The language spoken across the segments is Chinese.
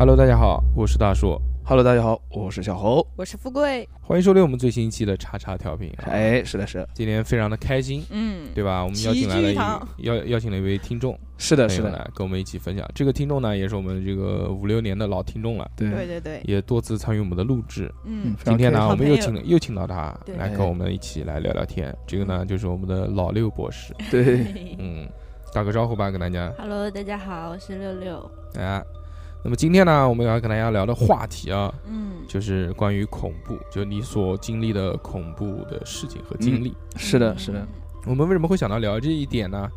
Hello，大家好，我是大硕，Hello，大家好，我是小侯。我是富贵，欢迎收听我们最新一期的叉叉调频。啊，哎，是的，是的，今天非常的开心，嗯，对吧？我们邀请来了一邀邀请了一位听众，是的，是的，来跟我们一起分享。这个听众呢，也是我们这个五六年的老听众了，对对，对对，也多次参与我们的录制。嗯，今天呢，我们又请了又请到他来跟我们一起来聊聊天。这个呢，就是我们的老六博士。对，嗯，打个招呼吧，跟大家。Hello，大家好，我是六六。哎，那么今天呢，我们要跟大家聊的话题啊，嗯，就是关于恐怖，就你所经历的恐怖的事情和经历。是的，是的，我们为什么会想到聊这一点呢？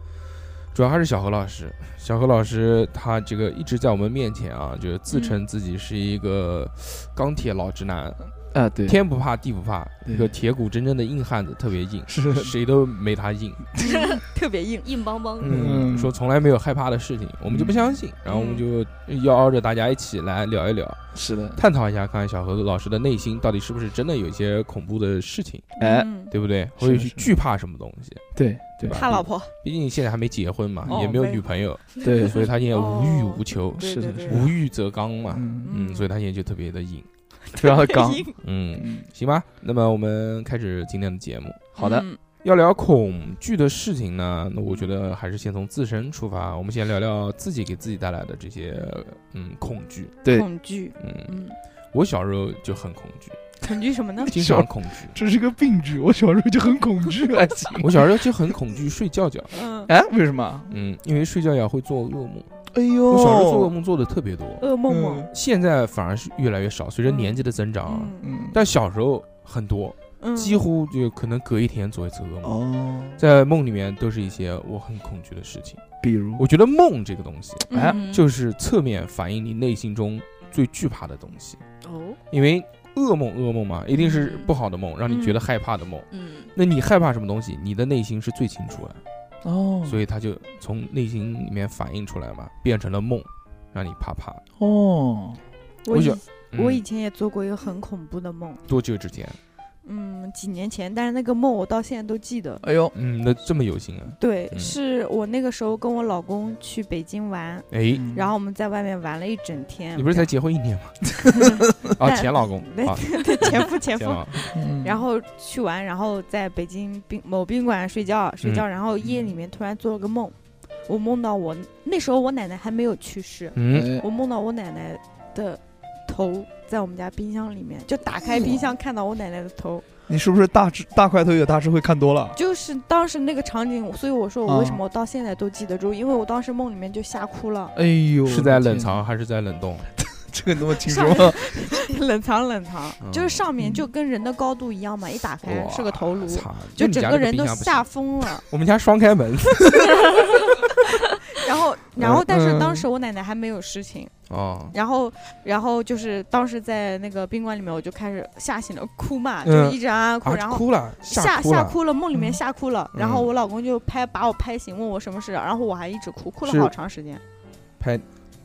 主要还是小何老师，小何老师他这个一直在我们面前啊，就是自称自己是一个钢铁老直男，啊，对，天不怕地不怕，对一个铁骨铮铮的硬汉子，特别硬，是谁都没他硬。特别硬，硬邦邦，嗯，嗯说从来没有害怕的事情，我们就不相信，然后我们就邀着大家一起来聊一聊，是的，探讨一下，看看小何老师的内心到底是不是真的有一些恐怖的事情，哎，嗯对不对？是或者是是惧怕什么东西，对，对吧？怕老婆，毕竟现在还没结婚嘛，哦也没有女朋友，对，所以他现在无欲哦无求，是的无欲则刚嘛。嗯，嗯，所以他现在就特别的硬。非常的刚，嗯，嗯，行吧，那么我们开始今天的节目。好的，嗯要聊恐惧的事情呢，那我觉得还是先从自身出发。我们先聊聊自己给自己带来的这些嗯恐惧。对，恐惧，嗯，嗯，我小时候就很恐惧，恐惧什么呢？经常恐惧。这是个病句，我小时候就很恐惧。我小时候就很恐惧睡觉觉，嗯，哎，为什么？嗯，因为睡觉觉会做噩梦。哎呦，我小时候做噩梦做的特别多，噩梦梦，嗯。现在反而是越来越少，随着年纪的增长啊。嗯。嗯，但小时候很多，嗯，几乎就可能隔一天做一次噩梦，哦，在梦里面都是一些我很恐惧的事情。比如，我觉得梦这个东西，哎嗯就是侧面反映你内心中最惧怕的东西，哦，因为噩梦噩梦嘛，一定是嗯。不好的梦，让你觉得害怕的梦。嗯，那你害怕什么东西，你的内心是最清楚的，哦，所以他就从内心里面反映出来嘛，变成了梦，让你怕怕。哦，我我以前也做过一个很恐怖的梦，多久之前？嗯，几年前，但是那个梦我到现在都记得。哎呦，嗯，那这么有心啊？对，嗯是我那个时候跟我老公去北京玩，哎，嗯然后我们在外面玩了一整天。你不是才结婚一年吗？啊，前老公 对啊，对前夫前夫，老，嗯然后去玩，然后在北京宾某宾馆睡觉睡觉，然后夜里面突然做了个梦，我梦到我那时候我奶奶还没有去世，嗯，哎我梦到我奶奶的头在我们家冰箱里面，就打开冰箱看到我奶奶的头，你是不是大智大块头有大智慧看多了？就是当时那个场景，所以我说我为什啊么我到现在都记得住，因为我当时梦里面就吓哭了，哎呦，是在冷藏还是在冷冻？这个那么清楚吗？冷藏冷藏，就是上面嗯就跟人的高度一样嘛，一打开是个头颅。就整个人都吓疯了，我们家双开门。然后，然后，但是嗯当时我奶奶还没有事情，哦，然后，然后就是当时在那个宾馆里面，我就开始吓醒了，哭嘛，嗯就一直啊哭，啊然后哭了，吓吓哭了，梦里面嗯吓哭了，然后嗯我老公就拍把我拍醒，问我什么事，然后我还一直哭，哭了好长时间，拍，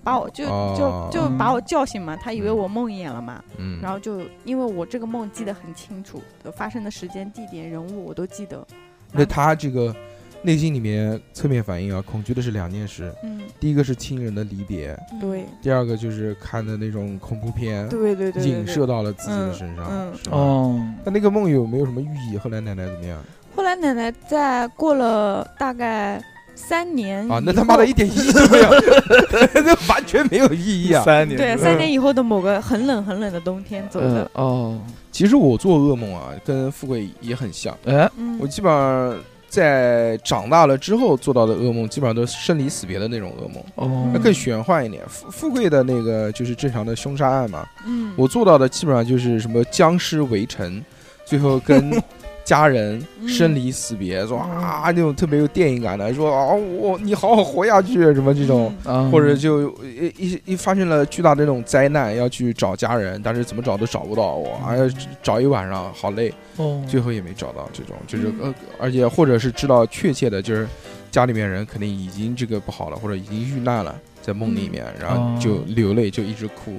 把我就哦就就把我叫醒嘛，他以为我梦魇了嘛，嗯，然后就因为我这个梦记得很清楚，发生的时间、地点、人物我都记得，那他这个内心里面侧面反映啊，恐惧的是两件事，嗯，第一个是亲人的离别，对，第二个就是看的那种恐怖片，对对对对影射到了自己的身上，嗯是吧？哦，那那个梦有没有什么寓意？后来奶奶怎么样？后来奶奶在过了大概三年啊？那他妈的一点意义都没有，那完全没有意义啊！三年。对三年以后的某个很冷很冷的冬天走嗯的，哦，其实我做噩梦啊，跟富贵也很像，哎，嗯。我基本上在长大了之后做到的噩梦，基本上都是生离死别的那种噩梦。哦。那更玄幻一点，富富贵的那个就是正常的凶杀案嘛，嗯，我做到的基本上就是什么僵尸围城，最后跟 家人嗯生离死别，说啊那种特别有电影感的，说啊我你好好活下去什么这种，或者就一一一发生了巨大的那种灾难，要去找家人，但是怎么找都找不到，我还要找一晚上，好累，哦，最后也没找到，这种就是嗯呃，而且或者是知道确切的，就是家里面人肯定已经这个不好了，或者已经遇难了，在梦里面，然后就哦流泪，就一直哭，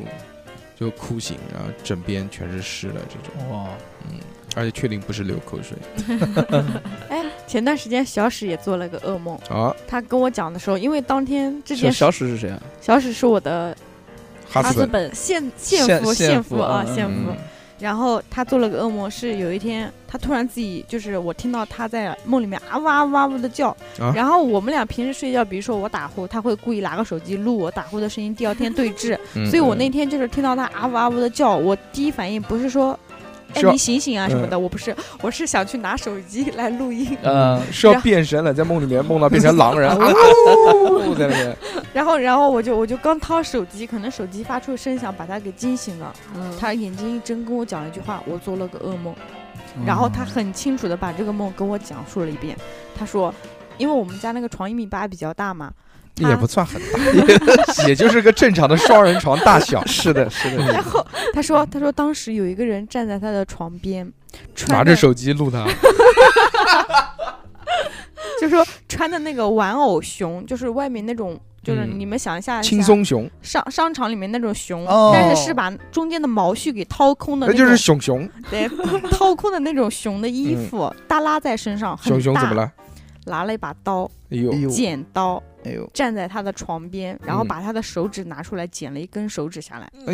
就哭醒，然后枕边全是湿的这种，哇，嗯，而且确定不是流口水 哎，前段时间小史也做了个噩梦，啊，他跟我讲的时候，因为当天之前，小史是谁啊？小史是我的哈斯本，哈斯本献献俘献献俘啊嗯献俘嗯。然后他做了个噩梦，是有一天他突然自己就是我听到他在梦里面啊呜啊呜啊呜的叫，啊然后我们俩平时睡觉，比如说我打呼，他会故意拿个手机录我打呼的声音，第二天对峙。嗯所以我那天就是听到他啊呜啊呜的叫，我第一反应不是说。哎，你醒醒啊什么嗯。的，我不是，我是想去拿手机来录音，嗯，是要变身了，在梦里面梦到变成狼人，啊呜。在那边，然后，然后我就我就刚掏手机，可能手机发出声响把他给惊醒了，嗯，他眼睛一睁跟我讲了一句话，我做了个噩梦。嗯。然后他很清楚的把这个梦跟我讲述了一遍。他说，因为我们家那个床一米八比较大嘛，他也不算很大，也就是个正常的双人床大小，是的，是的，然后他说，他说当时有一个人站在他的床边，拿着手机录他，就说穿的那个玩偶熊，就是外面那种。就是嗯你们想一下，轻松熊，商商场里面那种熊，哦但是是把中间的毛絮给掏空的那就是，熊熊，对，掏空的那种熊的衣服，耷拉在身上，熊熊怎么？了？拿了一把刀，剪刀，哎呦，站在他的床边，然后嗯把他的手指拿出来，剪了一根手指下来。哎哎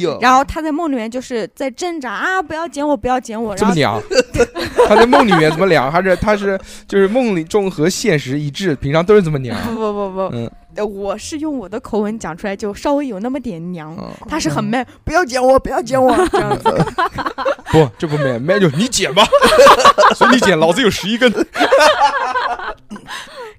呦，然后他在梦里面就是在挣扎啊，不要剪我，不要剪我。然后这么娘？他在梦里面怎么凉？还是他是就是梦里中和现实一致，平常都是这么娘？不不不不，嗯，呃我是用我的口吻讲出来，就稍微有那么点娘。哦他是很 man，不要剪我，不要剪我，这样子。不，这不 man man 就你剪吧，随你剪，老子有十一根。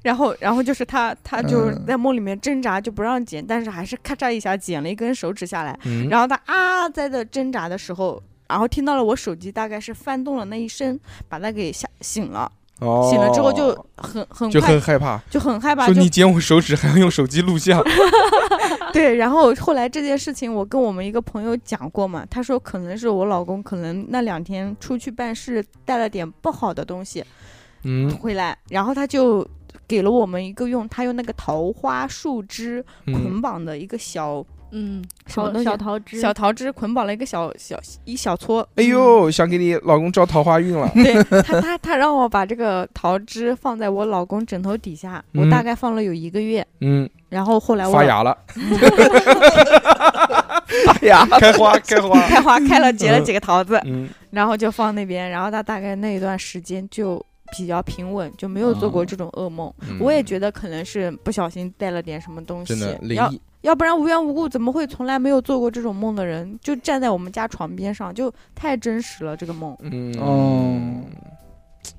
然后，然后就是他，他就嗯在梦里面挣扎，就不让剪，但是还是咔嚓一下剪了一根手指下来。嗯，然后他啊在的挣扎的时候，然后听到了我手机大概是翻动了那一声，把他给吓醒了。哦醒了之后就很很就快很害怕，就很害怕，就说你剪我手指还要用手机录像 对。然后后来这件事情我跟我们一个朋友讲过嘛，他说可能是我老公可能那两天出去办事带了点不好的东西嗯回来，然后他就给了我们一个用他用那个桃花树枝嗯捆绑的一个小、嗯，桃什么小桃枝，小桃枝，捆绑了一个小小一小撮。哎呦，想给你老公招桃花运了，对 他，他他让我把这个桃枝放在我老公枕头底下，我嗯大概放了有一个月，嗯，然后后来我发芽了，发芽，开花开花，开花开了，结了几个桃子，嗯，然后就放那边，然后他大概那一段时间就比较平稳，就没有做过这种噩梦。嗯。我也觉得可能是不小心带了点什么东西，真的灵要异，要不然无缘无故怎么会从来没有做过这种梦的人，就站在我们家床边上，就太真实了，这个梦。嗯。哦。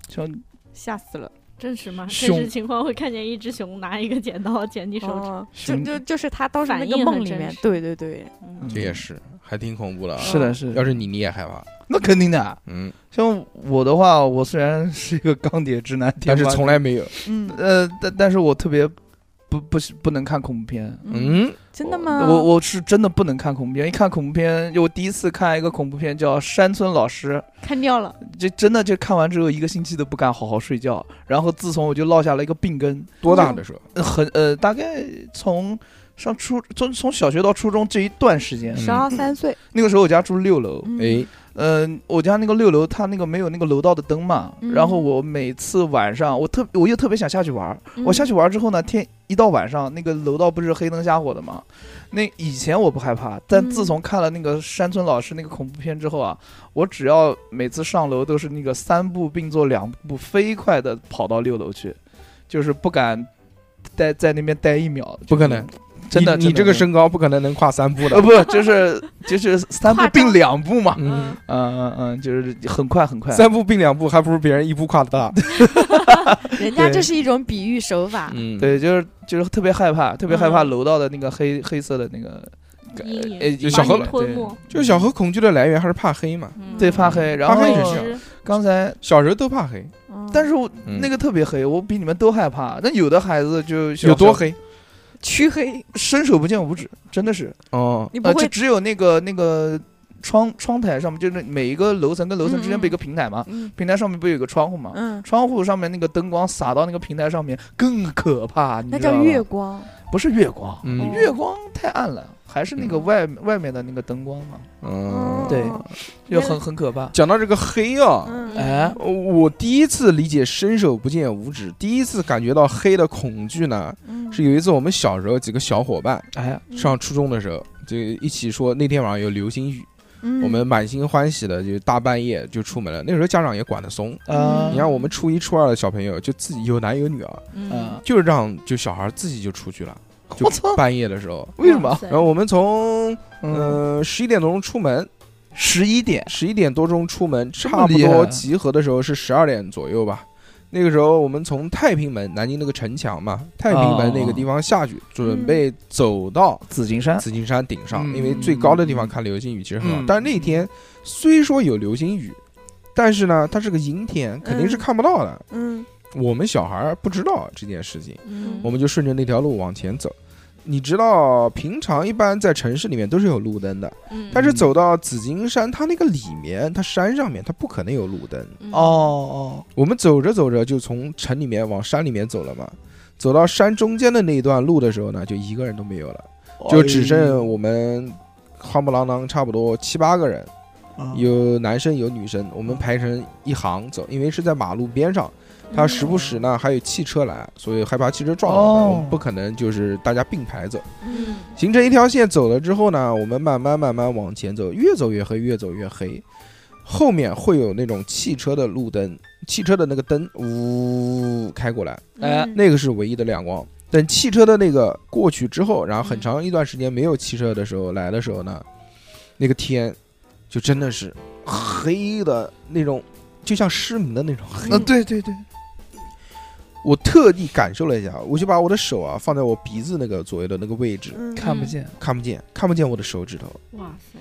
像吓死了。真实吗？熊。真实情况会看见一只熊拿一个剪刀剪你手指，哦，就就就是他当时那个梦里面，对对对，嗯。这也是还挺恐怖的啊。是的，是的，要是你，你也害怕，那肯定的。嗯，像我的话，我虽然是一个钢铁直男，但是从来没有，嗯，呃，但但是我特别不不是不能看恐怖片。嗯，嗯，真的吗？我我是真的不能看恐怖片，一看恐怖片，我第一次看一个恐怖片叫《山村老师。看掉了，》，就真的就看完之后一个星期都不敢好好睡觉，然后自从我就落下了一个病根，多大的时候？呃很呃大概从上初从从小学到初中这一段时间，十二三岁，那个时候我家住六楼，嗯。哎，嗯，我家那个六楼，它那个没有那个楼道的灯嘛，嗯。然后我每次晚上，我特我又特别想下去玩儿，我下去，玩儿之后呢，天一到晚上，那个楼道不是黑灯瞎火的嘛，那以前我不害怕，但嗯自从看了那个山村老师那个恐怖片之后啊，我只要每次上楼都是那个三步并作两步，飞快的跑到六楼去，就是不敢待在那边待一秒，不可能，真的，你你这个身高不可能能跨三步的。呃，不就是就是三步并两步嘛，嗯，嗯嗯嗯，就是很快很快，三步并两步，还不如别人一步跨的大。人家这是一种比喻手法，嗯，对，就是就是特别害怕，特别害怕嗯。楼道的那个黑黑色的那个，阴呃影，把就小何你吞没，就是小何恐惧的来源还是怕黑嘛，嗯。对怕黑，然怕后黑也是是刚才，小时候都怕黑，嗯。但是我嗯。那个特别黑，我比你们都害怕。那有的孩子就有多？黑？黢黑，伸手不见五指，真的是，哦，呃，你不会就只有那个那个窗窗台上面，就是每一个楼层跟楼层之间不有一个平台吗，嗯。平台上面不有个窗户吗？嗯，窗户上面那个灯光洒到那个平台上面更可怕，你那叫知道吗月光，不是月光，嗯。月光太暗了，还是那个嗯。外外面的那个灯光嘛，嗯，对哦就很很可怕。讲到这个黑啊，嗯，哎，我第一次理解伸手不见五指，第一次感觉到黑的恐惧呢，嗯是有一次我们小时候几个小伙伴哎，上初中的时候，就一起说那天晚上有流星雨，嗯我们满心欢喜的就大半夜就出门了。那时候家长也管得松，啊，你看我们初一初二的小朋友就自己有男有女啊，就让就小孩自己就出去了，就，半夜的时候。为什么然后我们从嗯，呃十一点多钟出门，十一点，十一点多钟出门，差不多集合的时候是十二点左右吧。那个时候我们从太平门，南京那个城墙嘛，太平门那个地方下去，准备走到紫金山，紫金山顶上，嗯因为最高的地方看流星雨其实很好。嗯但是那天虽说有流星雨，但是呢，它是个阴天，肯定是嗯看不到的。嗯我们小孩儿不知道这件事情，嗯我们就顺着那条路往前走。你知道，平常一般在城市里面都是有路灯的，嗯。但是走到紫金山，它那个里面，它山上面，它不可能有路灯。嗯。哦哦，我们走着走着就从城里面往山里面走了嘛，走到山中间的那一段路的时候呢，就一个人都没有了，就只剩我们夯不啷当差不多七八个人，哎有男生有女生，我们排成一行走，因为是在马路边上，它时不时呢还有汽车来，所以害怕汽车撞到我们，哦我们不可能就是大家并排走。嗯形成一条线走了之后呢，我们慢慢慢慢往前走，越走越黑，越走越黑。后面会有那种汽车的路灯，汽车的那个灯呜开过来，哎嗯那个是唯一的亮光。等汽车的那个过去之后，然后很长一段时间没有汽车的时候来的时候呢，那个天就真的是黑的那种，就像失明的那种黑。嗯，对对对，我特地感受了一下，我就把我的手啊放在我鼻子那个左右的那个位置，嗯。看不见，看不见，看不见我的手指头，哇塞，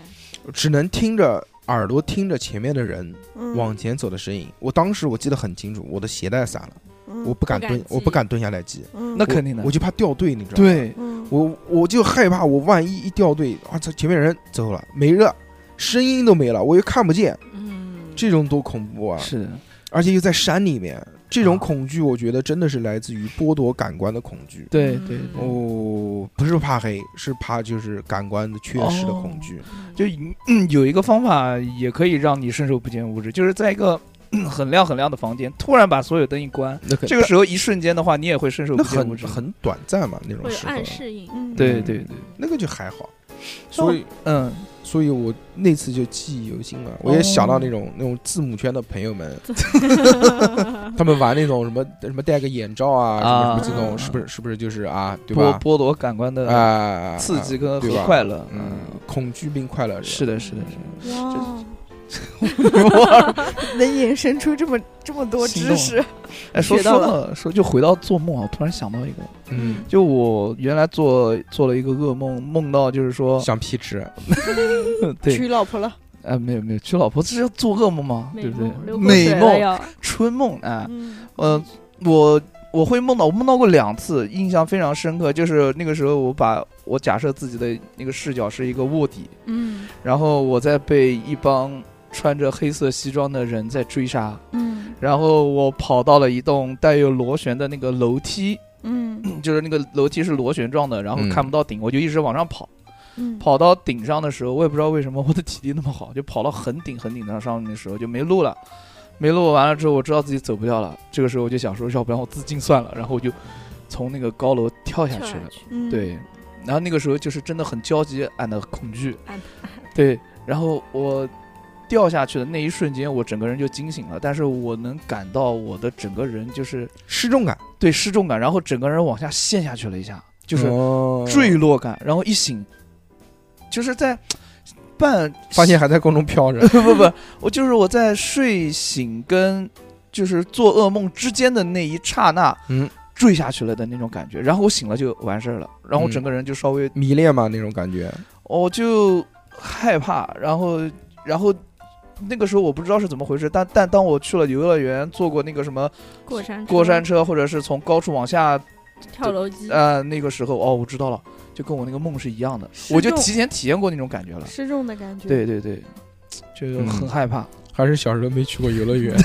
只能听着耳朵听着前面的人嗯。往前走的声音。我当时我记得很清楚，我的鞋带散了，嗯我不敢蹲不敢，系我不敢蹲下来系，嗯。那肯定的。我，就怕掉队，你知道吗？，对，嗯。我我就害怕我万一一掉队，啊操，前面人走了没了，声音都没了，我又看不见，嗯，这种多恐怖啊！是。的，而且又在山里面，这种啊恐惧，我觉得真的是来自于剥夺感官的恐惧。对对对，哦，不是怕黑，是怕就是感官的缺失的恐惧。就嗯有一个方法也可以让你伸手不见五指，就是在一个。嗯很亮很亮的房间，突然把所有灯一关，那这个时候一瞬间的话，你也会伸手不见五指。很很短暂嘛，那种会有时候，暗示应，嗯对对对，那个就还好。所以，嗯，所以我那次就记忆犹新了。我也想到那种那种字母圈的朋友们，他们玩那种什么什么戴个眼罩啊，什么啊什么这种，嗯是不是是不是就是啊，对剥吧？剥夺感官的啊，刺激跟和快乐，嗯，恐惧并快乐着。是的，是的，是的。能延伸出这么这么多知识，哎，说说到说就回到做梦啊，我突然想到一个，嗯，就我原来做做了一个噩梦，梦到就是说，想皮吃，对，娶老婆了，哎，没有没有，娶老婆这是做噩梦吗？对不对？美梦、春梦，哎，嗯。呃，我我会梦到，我梦到过两次，印象非常深刻。就是那个时候，我把我假设自己的那个视角是一个卧底，嗯。然后我在被一帮穿着黑色西装的人在追杀，嗯然后我跑到了一栋带有螺旋的那个楼梯，嗯 就是那个楼梯是螺旋状的，然后嗯看不到顶，我就一直往上跑。嗯，跑到顶上的时候，我也不知道为什么我的体力那么好，就跑到很顶很顶的上面的时候就没路了。没路完了之后，我知道自己走不掉了。这个时候我就想说，要不然我自尽算了。然后我就从那个高楼跳下去了。去，嗯，对，然后那个时候就是真的很焦急俺的恐惧。对，然后我掉下去的那一瞬间，我整个人就惊醒了，但是我能感到我的整个人就是失重感，对失重感，然后整个人往下陷下去了一下，就是哦。坠落感，然后一醒，就是在半发现还在空中飘着。不不不，我就是我在睡醒跟就是做噩梦之间的那一刹那，嗯，坠下去了的那种感觉，然后我醒了就完事儿了，然后整个人就稍微，迷恋嘛那种感觉，我就害怕，然后然后。那个时候我不知道是怎么回事，但但当我去了游乐园，坐过那个什么过山过山车，或者是从高处往下，跳楼机，呃，那个时候哦，我知道了，就跟我那个梦是一样的，我就提前体验过那种感觉了。失重的感觉，对对对，就嗯。很害怕。还是小时候没去过游乐园，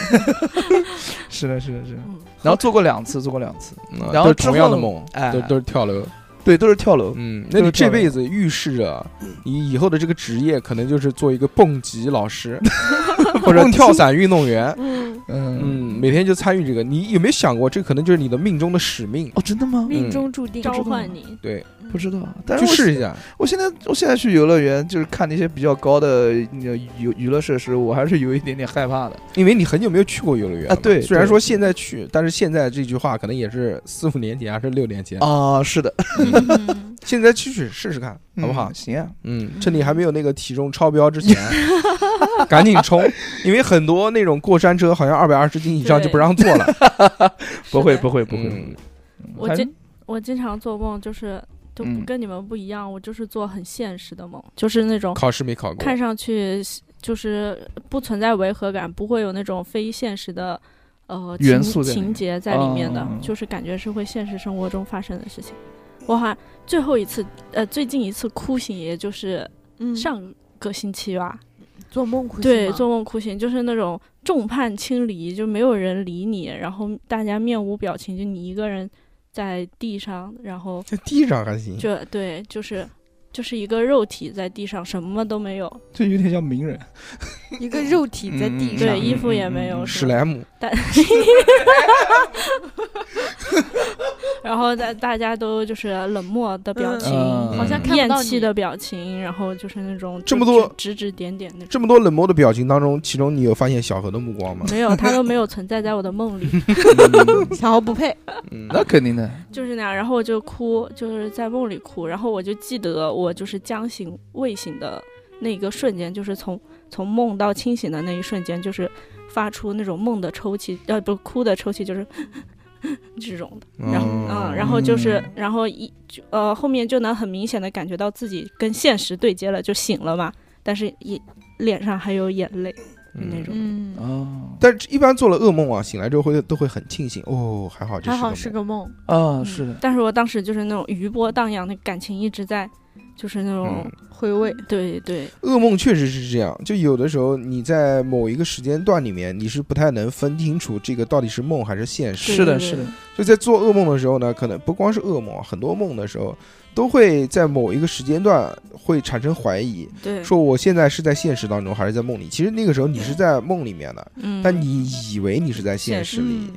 是的，是的，是的。嗯，然后做过两次，做过两次，嗯然后同样的梦，哎。都都是跳楼。对，都是跳楼。嗯，那你这辈子预示着你以后的这个职业可能就是做一个蹦极老师 或者跳伞运动员。嗯，嗯嗯，每天就参与这个，你有没有想过，这可能就是你的命中的使命？哦，真的吗？命中注定，召唤你，对，嗯不知道，但是我去试一下。我现在我现在去游乐园，就是看那些比较高的那个娱娱乐设施，我还是有一点点害怕的。因为你很久没有去过游乐园啊对对虽然说现在去，但是现在这句话可能也是四五年前还是六年前。啊，是的，嗯 现在去去试试看，好不好嗯？行啊，嗯，趁你还没有那个体重超标之前，赶紧冲，因为很多那种过山车好像二百二十斤以上就不让坐了。不会不会不会，嗯我经我经常做梦，就是都不嗯。跟你们不一样，我就是做很现实的梦，就是那种考试没考过，看上去就是不存在违和感，不会有那种非现实的呃情情节在里面的，哦。就是感觉是会现实生活中发生的事情。我好像最后一次呃最近一次哭醒，也就是嗯。上个星期吧，做梦哭。醒对，做梦哭醒就是那种众叛亲离，就没有人理你，然后大家面无表情，就你一个人在地上，然后在地上还行。就对，就是就是一个肉体在地上，什么都没有，这有点像名人。一个肉体在地嗯上，对，衣服也嗯没有，史莱姆，但 然后大大家都就是冷漠的表情，嗯好像看不厌弃的表情，然后就是那种这么多指指指点点那种。这么多冷漠的表情当中，其中你有发现小何的目光吗？没有，他都没有存在在我的梦里，嗯小何不配，嗯，那肯定的，就是那样。然后我就哭，就是在梦里哭。然后我就记得我就是将醒未醒的那个瞬间，就是从从梦到清醒的那一瞬间，就是发出那种梦的抽泣，呃，不哭的抽泣，就是 这种的。然后嗯，然后就是，然后一就呃后面就能很明显的感觉到自己跟现实对接了，就醒了嘛。但是一脸上还有眼泪那种。嗯，哦但是一般做了噩梦啊，醒来之后会都会很庆幸，哦，还好这还好是个梦，啊，是的，但是我当时就是那种余波荡漾，那感情一直在，就是那种、回味，对对，噩梦确实是这样，就有的时候你在某一个时间段里面，你是不太能分清楚这个到底是梦还是现实。是的，是的，就在做噩梦的时候呢，可能不光是噩梦，很多梦的时候都会在某一个时间段会产生怀疑，对，说我现在是在现实当中还是在梦里。其实那个时候你是在梦里面的，嗯，但你以为你是在现实里，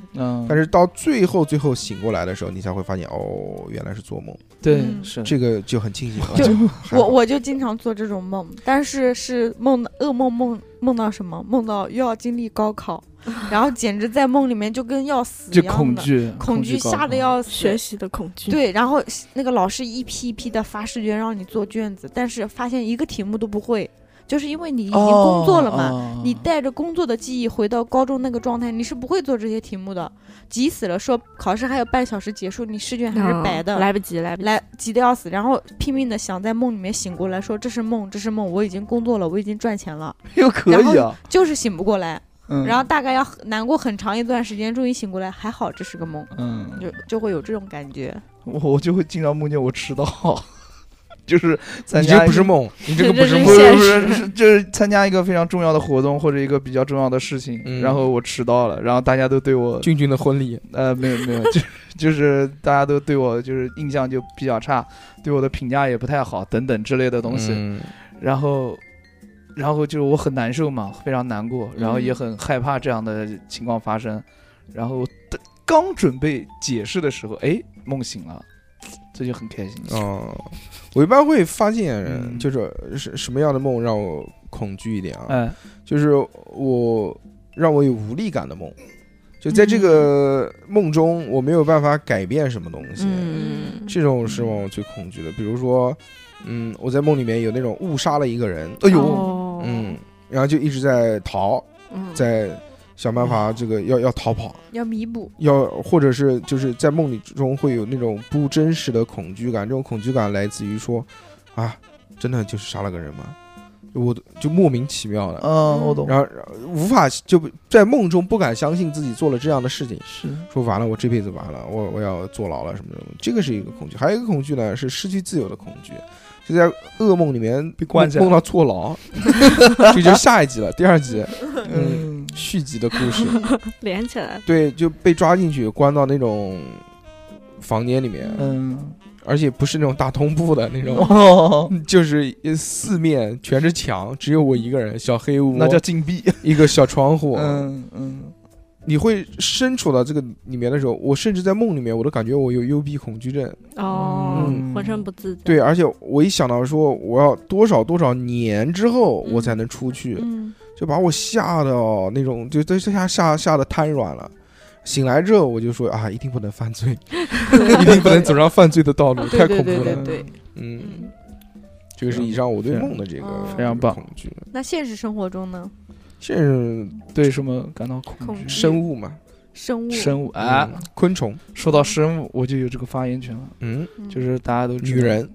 但是到最后最后醒过来的时候，你才会发现哦，原来是做梦，对嗯。是。的这个就很庆幸了。就我我就经常做这种梦，但是是梦噩梦梦梦到什么？梦到又要经历高考，然后简直在梦里面就跟要死一就样的，恐惧，恐惧吓得要死。学习的恐惧，对，然后那个老师一批一批的发试卷让你做卷子，但是发现一个题目都不会，就是因为你已经工作了嘛，嘛你带着工作的记忆回到高中那个状态，你是不会做这些题目的。急死了，说考试还有半小时结束，你试卷还是啊白的，来不及，来不及。来急得要死，然后拼命的想在梦里面醒过来，说这是梦，这是梦，我已经工作了，我已经赚钱了，又可以啊，就是醒不过来，嗯。然后大概要难过很长一段时间，终于醒过来，还好这是个梦，嗯，就就会有这种感觉。我我就会经常梦见我迟到，就是参你加不是梦，你这个不是是梦不。是不是就是参加一个非常重要的活动或者一个比较重要的事情，嗯。然后我迟到了，然后大家都对我俊俊的婚礼，呃没有没有，就就是大家都对我就是印象就比较差，对我的评价也不太好等等之类的东西，嗯。然后然后就我很难受嘛，非常难过，然后也嗯很害怕这样的情况发生，然后刚准备解释的时候，哎，梦醒了，这就很开心。哦，我一般会发现嗯，就是什什么样的梦让我恐惧一点啊？哎，就是我让我有无力感的梦，就在这嗯。个梦中，我没有办法改变什么东西，嗯，这种是让我最恐惧的。比如说，嗯，我在梦里面有那种误杀了一个人，哎呦，哦，嗯，然后就一直在逃，嗯，在想办法这个要要逃跑，要弥补，要或者是就是在梦里中会有那种不真实的恐惧感，这种恐惧感来自于说，啊，真的就是杀了个人吗？我就莫名其妙的，嗯，我懂，然后无法就在梦中不敢相信自己做了这样的事情，是，说完了我这辈子完了，我我要坐牢了什么什么，这个是一个恐惧。还有一个恐惧呢是失去自由的恐惧，就在噩梦里面被关起来。梦到坐牢，这就是下一集了，第二集。嗯，续集的故事。连起来，对，就被抓进去关到那种房间里面，嗯，而且不是那种大通铺的那种。哦，就是四面全是墙，只有我一个人，小黑屋，那叫禁闭，一个小窗户，嗯嗯，你会身处到这个里面的时候，我甚至在梦里面，我都感觉我有幽闭恐惧症。哦嗯，浑身不自在。对，而且我一想到说我要多少多少年之后嗯。我才能出去，嗯，就把我吓到那种，就这下吓吓得瘫软了。醒来之后，我就说啊，一定不能犯罪，一定不能走上犯罪的道路，太恐怖了。对对对对，嗯，嗯。这个是以上我对梦的这个哦非常棒恐惧。那现实生活中呢？现实对什么感到恐恐惧？生物嘛，生物，生物啊，嗯，昆虫，说到生物，我就有这个发言权了，嗯，嗯就是大家都知道女，人，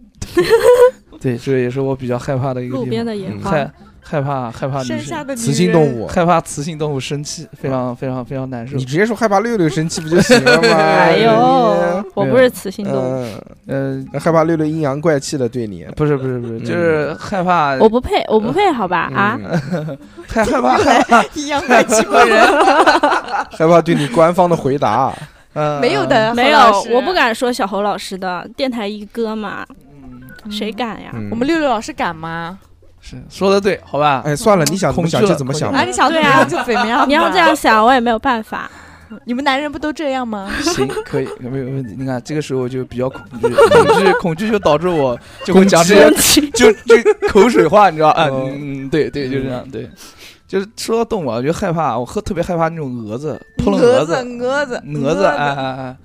对，这也是我比较害怕的一个路边地方，嗯的野花，害害怕害怕女山下生，的女雌性动，物，害怕雌性动物生气，非常非常非常难受你。直接说害怕六六生气不就行了吗？哎呦哎，我不是雌性动物，嗯，呃，害怕六六阴阳怪气的对你，不是不是不是，就是害怕，我不配，我不配，好吧？啊，太害害怕害怕，阴阳怪气过人，害怕对你官方的回答，嗯 没有，的，没有我不。敢说小侯老师的电台一哥嘛，嗯谁敢呀？嗯我们六六老师敢吗？是说的对，好吧？哎，算了，你想怎么想就怎么想吧啊，你想怎么对啊样就怎么样。你要这样，想，我也没有办法。你们男人不都这样吗？行，可以，没有问题。你看，这个时候就比较恐惧，恐惧，恐惧就导致我就会讲这些，就就口水话，你知道嗯，嗯对对，就这样，对。就是说到动物啊，我就害怕，我特特别害怕那种蛾子，扑棱蛾蛾子，蛾子，蛾子，哎哎哎，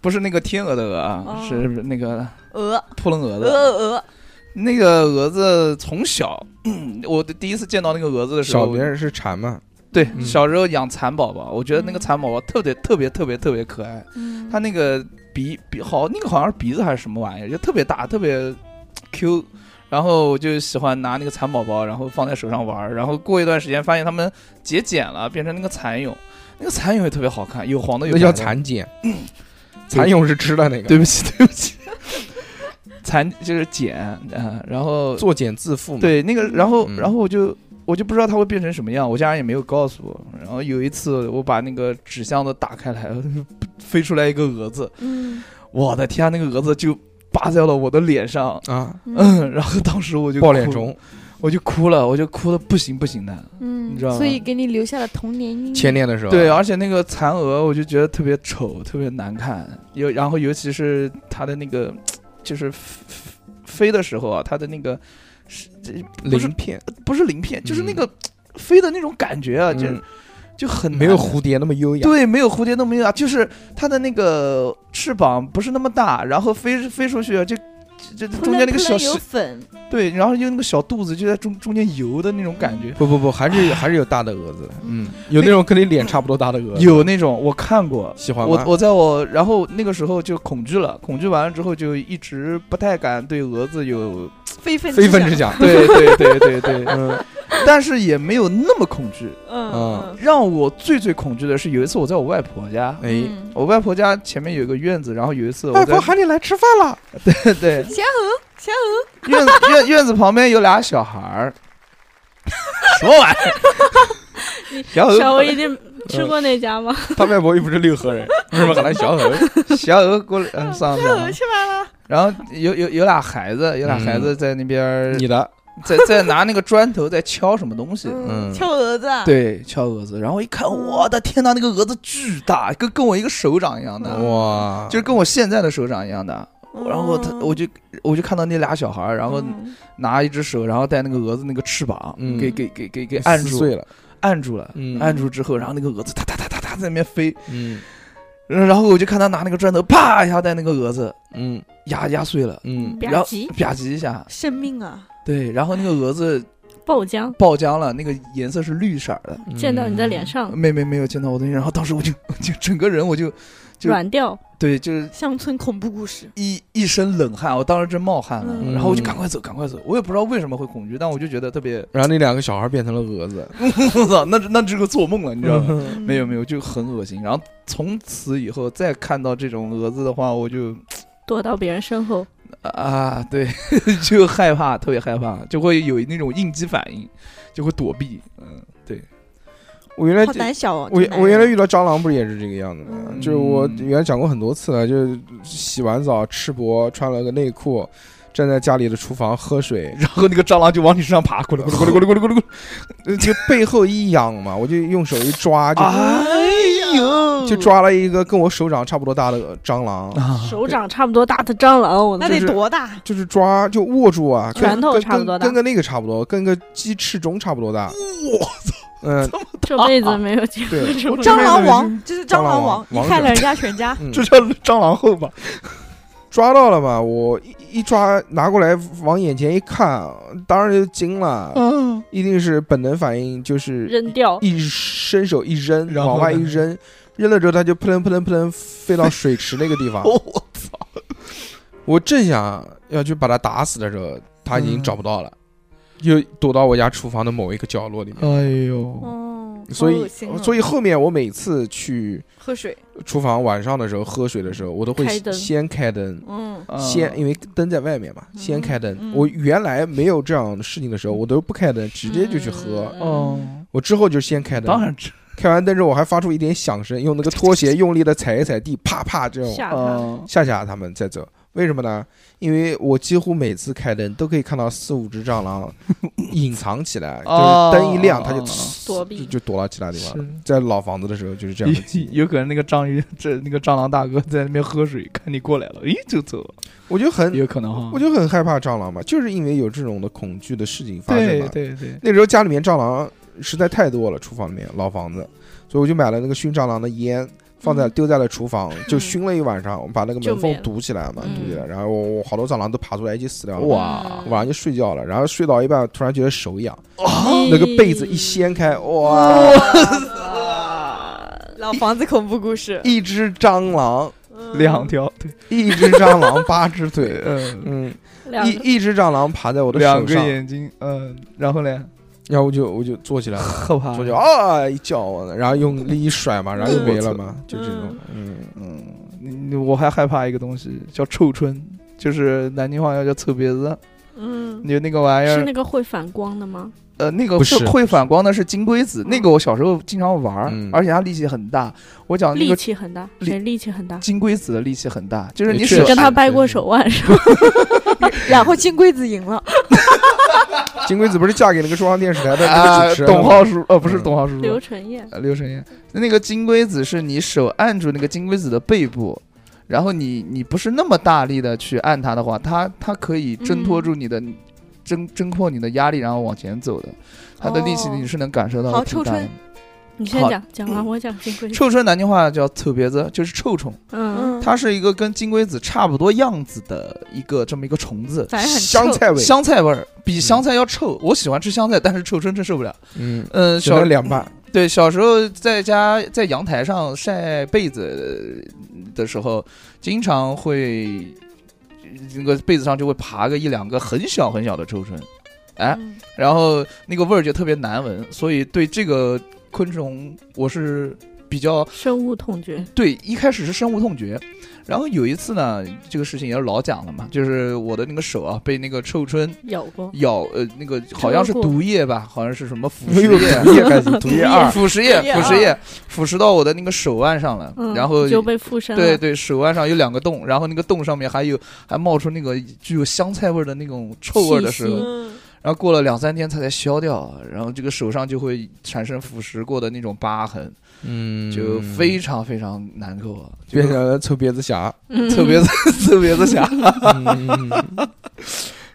不是那个天鹅的鹅啊，哦是那个鹅，扑棱蛾鹅子。鹅，那个蛾子从小，嗯 我第一次见到那个蛾子的时候，小别人是蝉嘛，对嗯小时候养蚕宝宝，我觉得那个嗯蚕宝宝特别特别特别特别可爱。嗯它那个鼻鼻好，那个好像是鼻子还是什么玩意儿，就特别大，特别 Q。然后我就喜欢拿那个蚕宝宝，然后放在手上玩儿。然后过一段时间，发现它们结茧了，变成那个蚕蛹。那个蚕蛹也特别好看，有黄的有那叫白的。蚕茧，蚕蛹是吃的那个，对不起，对不起，蚕就是茧啊、然后作茧自缚嘛，，对那个，然后嗯然后我就我就不知道它会变成什么样，我家人也没有告诉我。然后有一次我把那个纸箱子打开来，飞出来一个蛾子，嗯我的天啊，那个蛾子就扒在了我的脸上，啊，嗯，然后当时我就哭，抱脸虫，我就哭了，我就哭的不行不行的。嗯你知道吗所以给你留下了童年阴影。前年的时候，对，而且那个蚕蛾，我就觉得特别丑，特别难看。尤然后尤其是它的那个，就是飞飞的时候啊，它的那个是不是鳞片不是鳞片，就是那嗯。个飞的那种感觉啊，就嗯。就很没有蝴蝶那么优雅，对，没有蝴蝶那么优雅，就是它的那个翅膀不是那么大，然后飞飞出去啊，就这中间那个小棱扑棱有细粉，对，然后就那个小肚子就在中中间游的那种感觉。不不不，还是还是有大的蛾子的，嗯，有那种跟你脸差不多大的蛾子，有那种我看过，喜欢？我我在我然后那个时候就恐惧了，恐惧完了之后就一直不太敢对蛾子有，非分非分之想。想，对对对对对，嗯 但是也没有那么恐惧。嗯嗯让我最最恐惧的是有一次我在我外婆家，哎，嗯我外婆家前面有一个院子，然后有一次我外婆喊你来吃饭了，对对小鹅，小鹅，院子院院子旁边有俩小孩儿，什么玩意儿？小鹅小欧一定吃过那家吗？他外婆又不是六合人，为什么喊他小鹅？小鹅过来，嗯，上小鹅上。吃饭了。然后有有有俩孩子，有俩孩子在那边儿你的，在在拿那个砖头在敲什么东西，嗯敲蛾子。，对，敲蛾子。然后一看，我的天呐，那个蛾子巨大，跟跟我一个手掌一样的，哇，就是跟我现在的手掌一样的。然后他，嗯我就我就看到那俩小孩儿，然后拿一只手，然后带那个蛾子那个翅膀，嗯给给给给给按住，碎了，按住了，嗯按住之后，然后那个蛾子哒哒哒哒哒在那边飞，嗯然后我就看他拿那个砖头啪一下带那个蛾子嗯压压碎了，嗯然后吧唧吧唧一下，生命啊！对，然后那个蛾子爆浆爆浆了，那个颜色是绿色的，嗯溅到你的脸上，没没没有溅到我的脸，然后当时我就 就整个人我就就软掉。对，就是乡村恐怖故事。一一身冷汗，我当时真冒汗了，嗯然后我就赶快走，赶快走，我也不知道为什么会恐惧，但我就觉得特别，然后那两个小孩变成了蛾子，我操，那那这个做梦了，你知道吗？嗯没有没有，就很恶心。然后从此以后再看到这种蛾子的话，我就躲到别人身后，啊，对，就害怕，特别害怕，就会有那种应激反应，就会躲避。嗯，对，我原来好胆小哦！我我原来遇到蟑螂不是也是这个样子吗？嗯就是我原来讲过很多次了，就是洗完澡赤膊，穿了个内裤，站在家里的厨房喝水，然后那个蟑螂就往你身上爬，咕噜咕噜咕噜咕噜咕噜咕噜。呃就背后一痒嘛，我就用手一抓，就就抓了一个跟我手掌差不多大的蟑螂，啊，手掌差不多大的蟑螂，我那得多大？就是抓就握住啊，拳头差不多大。跟跟个那个差不多，跟个鸡翅中差不多大。我操嗯，这辈子没有见过这种蟑螂王就是蟑螂王，你害了人家全家。嗯。这叫蟑螂后吧？抓到了嘛，我一一抓拿过来往眼前一看，当然就惊了，嗯，一定是本能反应，就是扔掉，一伸手一扔，然后往外一扔，扔了之后它就扑棱扑棱扑棱飞到水池那个地方。我操，我正想要去把它打死的时候，它已经嗯找不到了，又躲到我家厨房的某一个角落里面。哎呦，哦，所以，所以以后面我每次去喝水，厨房晚上的时候喝水的时候，我都会先开灯，嗯，先因为灯在外面嘛，嗯。先开灯。嗯。我原来没有这样的事情的时候，我都不开灯，直接就去喝。我之后就先开灯，当然这，开完灯之后，我还发出一点响声，用那个拖鞋用力的踩一踩地，啪啪这种吓吓吓他们再走。为什么呢？因为我几乎每次开灯都可以看到四五只蟑螂 隐藏起来，哦就是灯一亮，它就躲避就就躲到其他地方。在老房子的时候就是这样的，有 有可能那个章鱼，这那个蟑螂大哥在那边喝水，看你过来了，咦，就走了，我就很有可能哈。我就很害怕蟑螂嘛，就是因为有这种的恐惧的事情发生对嘛。对对，那时候家里面蟑螂实在太多了，厨房里面老房子，所以我就买了那个熏蟑螂的烟，放在嗯。丢在了厨房，就熏了一晚上，我把那个门缝堵起来嘛，嗯堵起来，然后我我好多蟑螂都爬出来一起死掉了。哇。晚上就睡觉了，然后睡到一半，突然觉得手痒，哦。那个被子一掀开，哇，老房子恐怖故事，一只蟑螂，两条腿，一只蟑螂八只腿，嗯，嗯，一一只蟑螂爬在我的两个手上，眼睛，嗯，然后呢，然后我就我就坐起来了。后怕坐起来啊一叫，然后用力一甩嘛，然后就没了嘛，就这种，嗯，嗯，你我还害怕一个东西叫臭春，就是南京话要叫臭鼻子，嗯，你那个玩意儿是那，个会反光的吗？呃，那个不是会会反光的是金龟子，那个我小时候经常玩嗯，而且它力气很大。我讲那力气很大，力谁力气很大？金龟子的力气很大，就是你确实手跟他掰过手腕是吧？然后金龟子赢了，金龟子 不是嫁给那个中央电视台的那啊个主持，董浩叔，呃，不是嗯。董浩叔。叔，刘晨燕，呃刘晨燕，那个金龟子是你手按住那个金龟子的背部，然后你你不是那么大力的去按它的话，它它可以挣脱嗯住你的。挣挣脱你的压力，然后往前走的，它的力气哦。你是能感受到的挺大的。好你先讲，讲完我讲金龟。子。臭春南京话叫臭鼻子，就是臭虫，嗯，它是一个跟金龟子差不多样子的一个这么一个虫子，反正很臭。香菜味，香菜味儿比香菜要臭。我喜欢吃香菜，但是臭春真受不了。嗯，嗯，只小能凉拌，对，小时候在家在阳台上晒被子的时候，经常会那个被子上就会爬个一两个很小很小的臭虫，哎，嗯。然后那个味儿就特别难闻，所以对这个昆虫我是比较深恶痛绝。对，一开始是深恶痛绝，然后有一次呢，这个事情也是老讲了嘛，就是我的那个手啊被那个臭椿咬过，咬，呃，那个好像是毒液吧，好像是什么腐蚀液。毒液还行，毒液二，腐蚀液，腐蚀液，腐蚀到我的那个手腕上了，嗯，然后就被附身了。对对，手腕上有两个洞，然后那个洞上面还有还冒出那个具有香菜味的那种臭味的时候，嗯然后过了两三天它才消掉，然后这个手上就会产生腐蚀过的那种疤痕，嗯，就非常非常难受啊，就变成了臭鼻子侠，嗯，特别特别的想。嗯。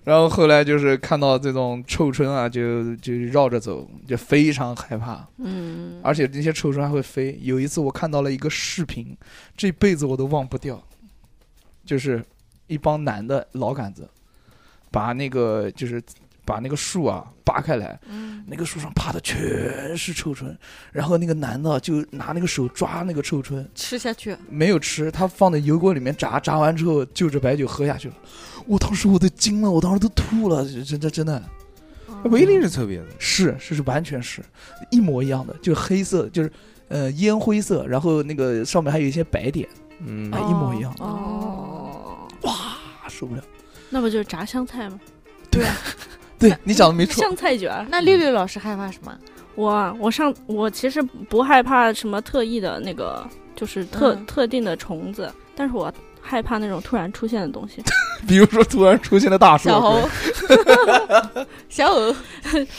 然后后来就是看到这种臭椿啊，就就绕着走，就非常害怕，嗯，而且那些臭椿还会飞。有一次我看到了一个视频，这辈子我都忘不掉，就是一帮男的老杆子，把那个就是把那个树啊扒开来，嗯。那个树上爬的全是臭椿，然后那个男的就拿那个手抓那个臭椿，吃下去，没有吃，他放在油锅里面炸，炸完之后就着白酒喝下去了。我当时我都惊了，我当时都吐了，真的真的。那不一定是特别的，是是是完全是一模一样的，就是黑色，就是呃烟灰色，然后那个上面还有一些白点，嗯。哎，一模一样，哦，哇，受不了。那不就是炸香菜吗？对 你讲的没错，香菜卷儿。那六六老师害怕什么？我啊我上我其实不害怕什么特意的那个，就是特、嗯特定的虫子，但是我害怕那种突然出现的东西。比如说突然出现的大叔，小猴，小鹅，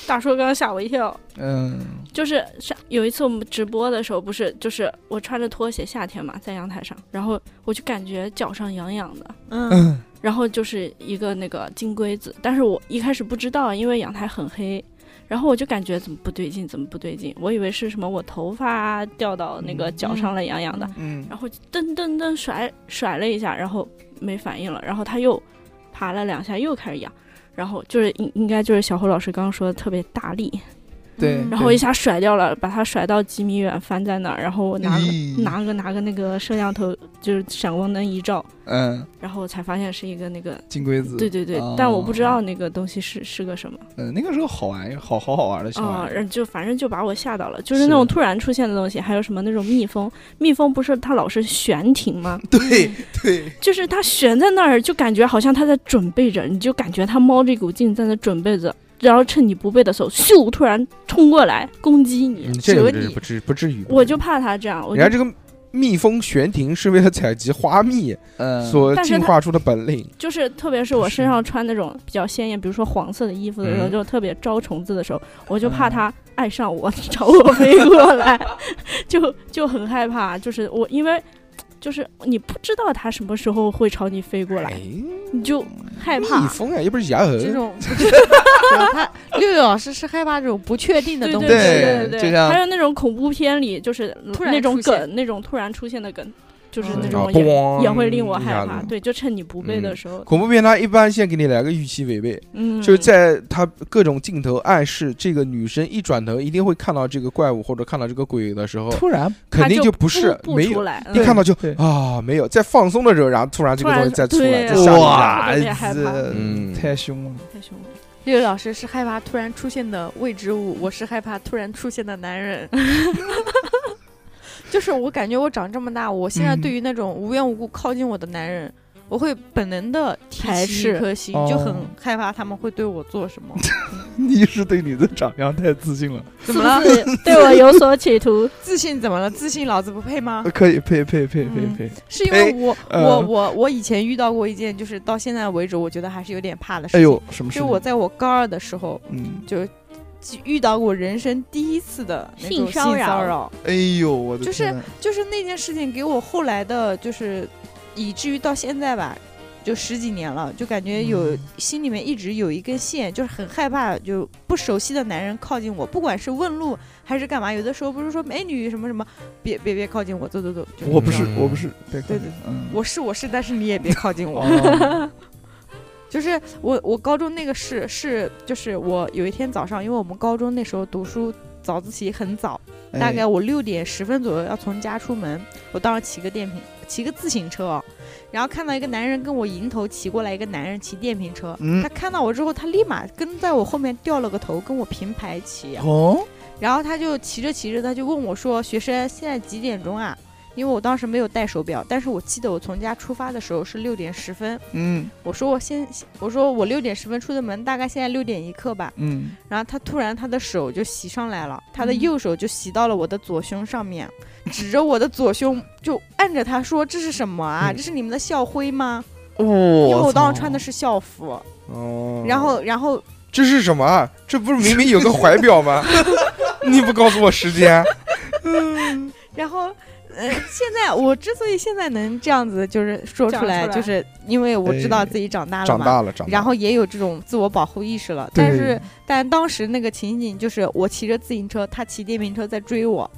大叔刚刚吓我一跳，嗯，就是上有一次我们直播的时候，不是就是我穿着拖鞋，夏天嘛，在阳台上，然后我就感觉脚上痒痒的，嗯，然后就是一个那个金龟子，但是我一开始不知道，因为阳台很黑，然后我就感觉怎么不对劲，怎么不对劲，我以为是什么我头发掉到那个脚上了，痒痒的，嗯。然后噔噔噔甩甩了一下，然后没反应了，然后他又爬了两下，又开始痒，然后就是应应该就是小侯老师刚刚说的特别大力，对嗯然后一下甩掉了，把它甩到几米远，翻在那儿，然后我拿个拿个拿个那个摄像头，就是闪光灯一照，嗯，然后我才发现是一个那个，金龟子，对对对，哦但我不知道那个东西是是个什么嗯，那个是个好玩好好好玩的小啊，玩意儿。然后就反正就把我吓到了，就是那种突然出现的东西，还有什么那种蜜蜂，蜜蜂不是它老是悬停吗？对对，就是它悬在那儿，就感觉好像它在准备着，你就感觉它猫着一股劲在那准备着，然后趁你不备的时候，咻，突然冲过来攻击你，嗯，这个折你不至不至不至于。我就怕他这样，我就人家这个蜜蜂悬停是为了采集花蜜嗯，所进化出的本领。就是特别是我身上穿那种比较鲜艳，比如说黄色的衣服的时候，嗯就特别招虫子的时候，我就怕嗯它爱上我，朝我飞过来，就就很害怕。就是我因为就是你不知道它什么时候会朝你飞过来，哎，你就害蜜怕。蜂啊，又不是。这种。他六六老师是害怕这种不确定的东西，对对对对还有那种恐怖片里，就是突然那种梗，那种突然出现的梗，就是那种也、会令我。害怕对，就趁你不备的嗯时候，恐怖片它一般先给你来个预期违背，嗯，就是在它各种镜头暗示这个女生一转头一定会看到这个怪物或者看到这个鬼的时候，突然肯定就不是不没有。一看到就啊没有，在放松的时候，然后突然这个东西再出来，对再吓你一下。哇，特别害怕这嗯太凶了。太凶了。六六老师是害怕突然出现的未知物，我是害怕突然出现的男人。就是我感觉我长这么大，我现在嗯对于那种无缘无故靠近我的男人，我会本能的提起排斥一颗心，哦就很害怕他们会对我做什么。你是对你的长相太自信了，怎么了？对我有所企图，自信怎么了？自信老子不配吗？可以配配配配嗯配。是因为我、呃我我我以前遇到过一件，就是到现在为止，我觉得还是有点怕的事情。哎呦，什么事情？就我在我高二的时候，嗯，就遇到过人生第一次的那种性骚扰骚扰，哎呦，我的就是就是那件事情给我后来的，就是以至于到现在吧，就十几年了，就感觉有、嗯。心里面一直有一根线，就是很害怕，就不熟悉的男人靠近我，不管是问路还是干嘛，有的时候不是说美女什么什么，别别别靠近我，走走走，我不是嗯我不是，对对对，嗯，我是我是，但是你也别靠近我。哦 就是我我高中那个是是就是我有一天早上，因为我们高中那时候读书早自习很早，大概哎我六点十分左右要从家出门，我当时骑个电瓶骑个自行车哦，然后看到一个男人跟我迎头骑过来，一个男人骑电瓶车，嗯他看到我之后，他立马跟在我后面掉了个头，跟我平排骑，哦，然后他就骑着骑着，他就问我说：“学生，现在几点钟啊？”因为我当时没有带手表，但是我记得我从家出发的时候是六点十分。嗯我说我先，我说我六点十分出的门，大概现在六点一刻吧。嗯，然后他突然他的手就袭上来了，他的嗯右手就袭到了我的左胸上面，指着我的左胸就按着他说：“这是什么啊？嗯这是你们的校徽吗？”哦，因为我当时穿的是校服。哦，然后，然后这是什么啊？这不是明明有个怀表吗？你不告诉我时间？嗯 然后，呃，现在我之所以现在能这样子就是说出来，就是因为我知道哎自己长大了嘛，长大了，长大了。然后也有这种自我保护意识了。对但是，但当时那个情景就是我骑着自行车，他骑电瓶车在追我，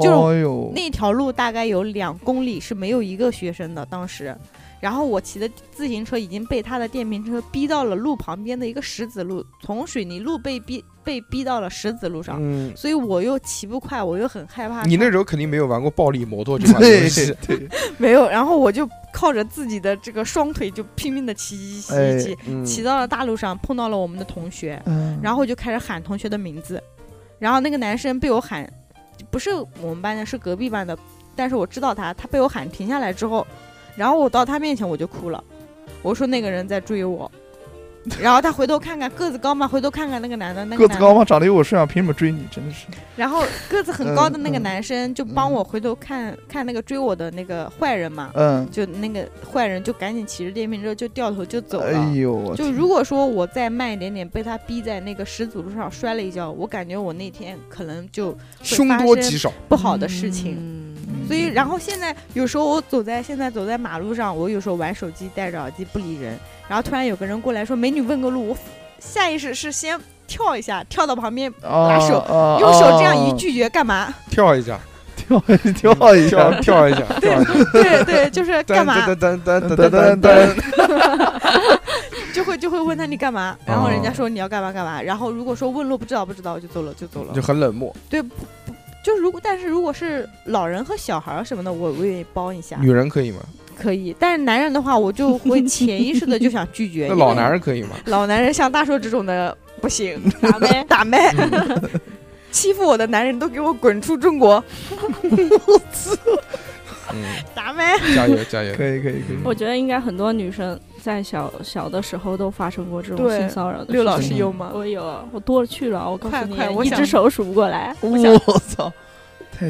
就那条路大概有两公里是没有一个学生的，当时。然后我骑的自行车已经被他的电瓶车逼到了路旁边的一个石子路，从水泥路被逼被逼到了石子路上，嗯，所以我又骑不快，我又很害怕。你那时候肯定没有玩过暴力摩托这 款游对戏。对，没有，然后我就靠着自己的这个双腿就拼命的骑骑骑哎骑，嗯骑到了大路上，碰到了我们的同学，嗯，然后我就开始喊同学的名字，然后那个男生被我喊，不是我们班的，是隔壁班的，但是我知道他，他被我喊停下来之后，然后我到他面前我就哭了，我说那个人在追我，然后他回头看看个子高嘛，回头看看那个男的，那个男的个子高吗？长得有我身上，凭什么追你？真的是。然后个子很高的那个男生就帮我回头看看那个追我的那个坏人嘛，嗯，就那个坏人就赶紧骑着电瓶车就掉头就走了。哎呦就如果说我再慢一点点，被他逼在那个石子路上摔了一跤，我感觉我那天可能就凶多吉少。不好的事情。嗯所以，然后现在有时候我走在现在走在马路上，我有时候玩手机戴着耳机不理人，然后突然有个人过来说：“美女，问个路。”我下意识是先跳一下，跳到旁边拉手，用手这样一拒绝干嘛？跳一下，跳跳一跳一下，跳一下。对对对，就是干嘛？噔噔噔噔噔噔。就会就会问他你干嘛？然后人家说你要干嘛干嘛？然后如果说问路不知道不知道，我就走了就走了，就很冷漠。对不不，就是如果但是如果是老人和小孩什么的，我我愿意帮一下。女人可以吗？可以。但是男人的话，我就会潜意识的就想拒绝。那老男人可以吗？老男人像大叔这种的不行，打呗。打麦。嗯 欺负我的男人都给我滚出中国！嗯，打麦。加油加油！可以可以可以。我觉得应该很多女生在小小的时候都发生过这种性骚扰的事情。刘老师有吗？我有，我多了去了，我告快诉你快我，一只手数不过来。我操，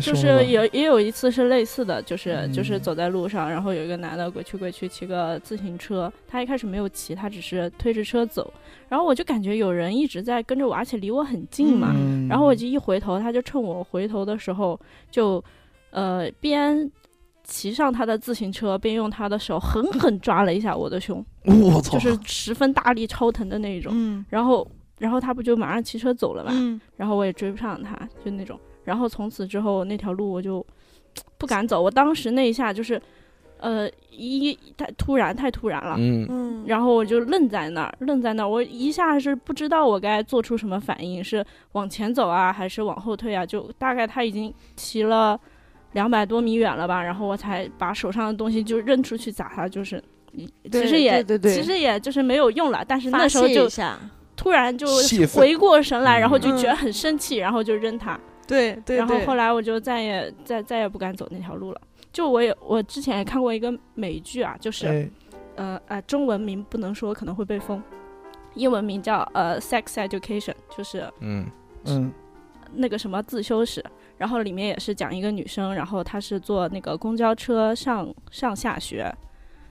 就了。是有也有一次是类似的，就是就是嗯走在路上，然后有一个男的鬼去鬼去骑个自行车，他一开始没有骑，他只是推着车走，然后我就感觉有人一直在跟着我，而且离我很近嘛，嗯然后我就一回头，他就趁我回头的时候就呃边。骑上他的自行车，边用他的手狠狠抓了一下我的胸，我操，就是十分大力、超疼的那一种。嗯然后，然后他不就马上骑车走了嘛？嗯，然后我也追不上他，就那种。然后从此之后那条路我就不敢走。我当时那一下就是，呃，一太突然，太突然了。嗯，嗯，然后我就愣在那儿，愣在那儿，我一下是不知道我该做出什么反应，是往前走啊，还是往后退啊？就大概他已经骑了两百多米远了吧，然后我才把手上的东西就扔出去砸他，就是，其实也对对对其实也就是没有用了，但是那时候就突然就回过神来，然后就嗯觉得很生气，然后就扔他。对对对然后后来我就再也再再也不敢走那条路了。就我也我之前也看过一个美剧啊，就是、哎，呃呃中文名不能说，可能会被封，英文名叫呃 Sex Education，就是嗯嗯那个什么自修室。然后里面也是讲一个女生，然后她是坐那个公交车上上下学，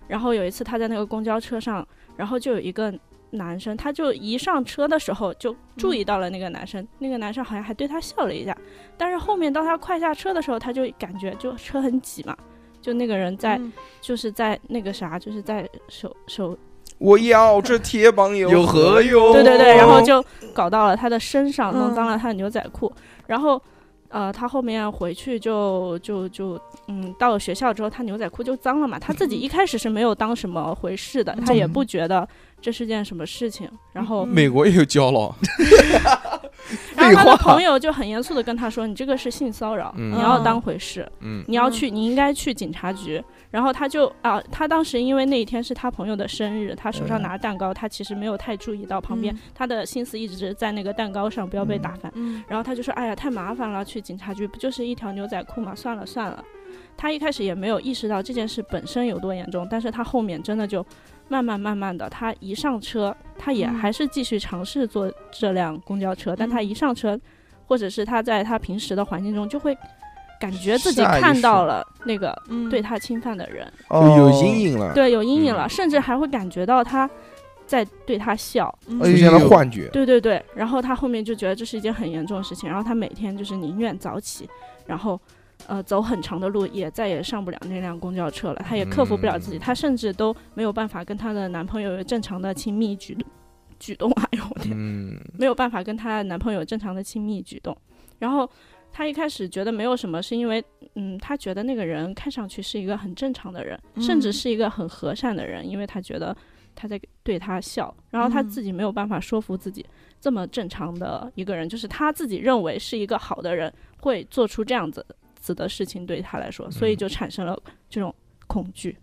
然后有一次她在那个公交车上，然后就有一个男生，他就一上车的时候就注意到了那个男生，那个男生好像还对他笑了一下，但是后面当他快下车的时候，他就感觉就车很挤嘛，就那个人在、嗯。就是在那个啥，就是在手手，我要这铁棒有有何用？对对对，然后就搞到了他的身上，弄嗯脏了他的牛仔裤，然后。呃，他后面回去就就就嗯，到了学校之后，他牛仔裤就脏了嘛。他自己一开始是没有当什么回事的，他也不觉得这是件什么事情。然后，嗯美国也有胶了，然后他的朋友就很严肃的跟他说：“你这个是性骚扰，嗯你要当回事，嗯你要去，你应该去警察局。”然后他就啊，他当时因为那一天是他朋友的生日，他手上嗯拿着蛋糕，他其实没有太注意到旁边，嗯他的心思一直在那个蛋糕上，不要被打翻。嗯然后他就说：“哎呀，太麻烦了，去警察局不就是一条牛仔裤吗？算了算了。”他一开始也没有意识到这件事本身有多严重，但是他后面真的就慢慢慢慢的，他一上车，他也嗯。还是继续尝试坐这辆公交车，但他一上车，或者是他在他平时的环境中，就会感觉自己看到了那个嗯对他侵犯的人，哦有阴影，了，对，有阴影了，嗯。甚至还会感觉到他在对他笑。出现了幻觉。对对对，然后他后面就觉得这是一件很严重的事情，然后他每天就是宁愿早起，然后呃走很长的路，也再也上不了那辆公交车了。她也克服不了自己，嗯甚至都没有办法跟她的男朋友有正常的亲密举举动。哎呦我天，嗯没有办法跟她的男朋友正常的亲密举动。然后她一开始觉得没有什么，是因为嗯，她觉得那个人看上去是一个很正常的人，甚至嗯是一个很和善的人，因为她觉得他在对她笑，然后她嗯自己没有办法说服自己，这么正常的一个人，就是她自己认为是一个好的人，会做出这样子子的事情对他来说，所以就产生了这种恐惧。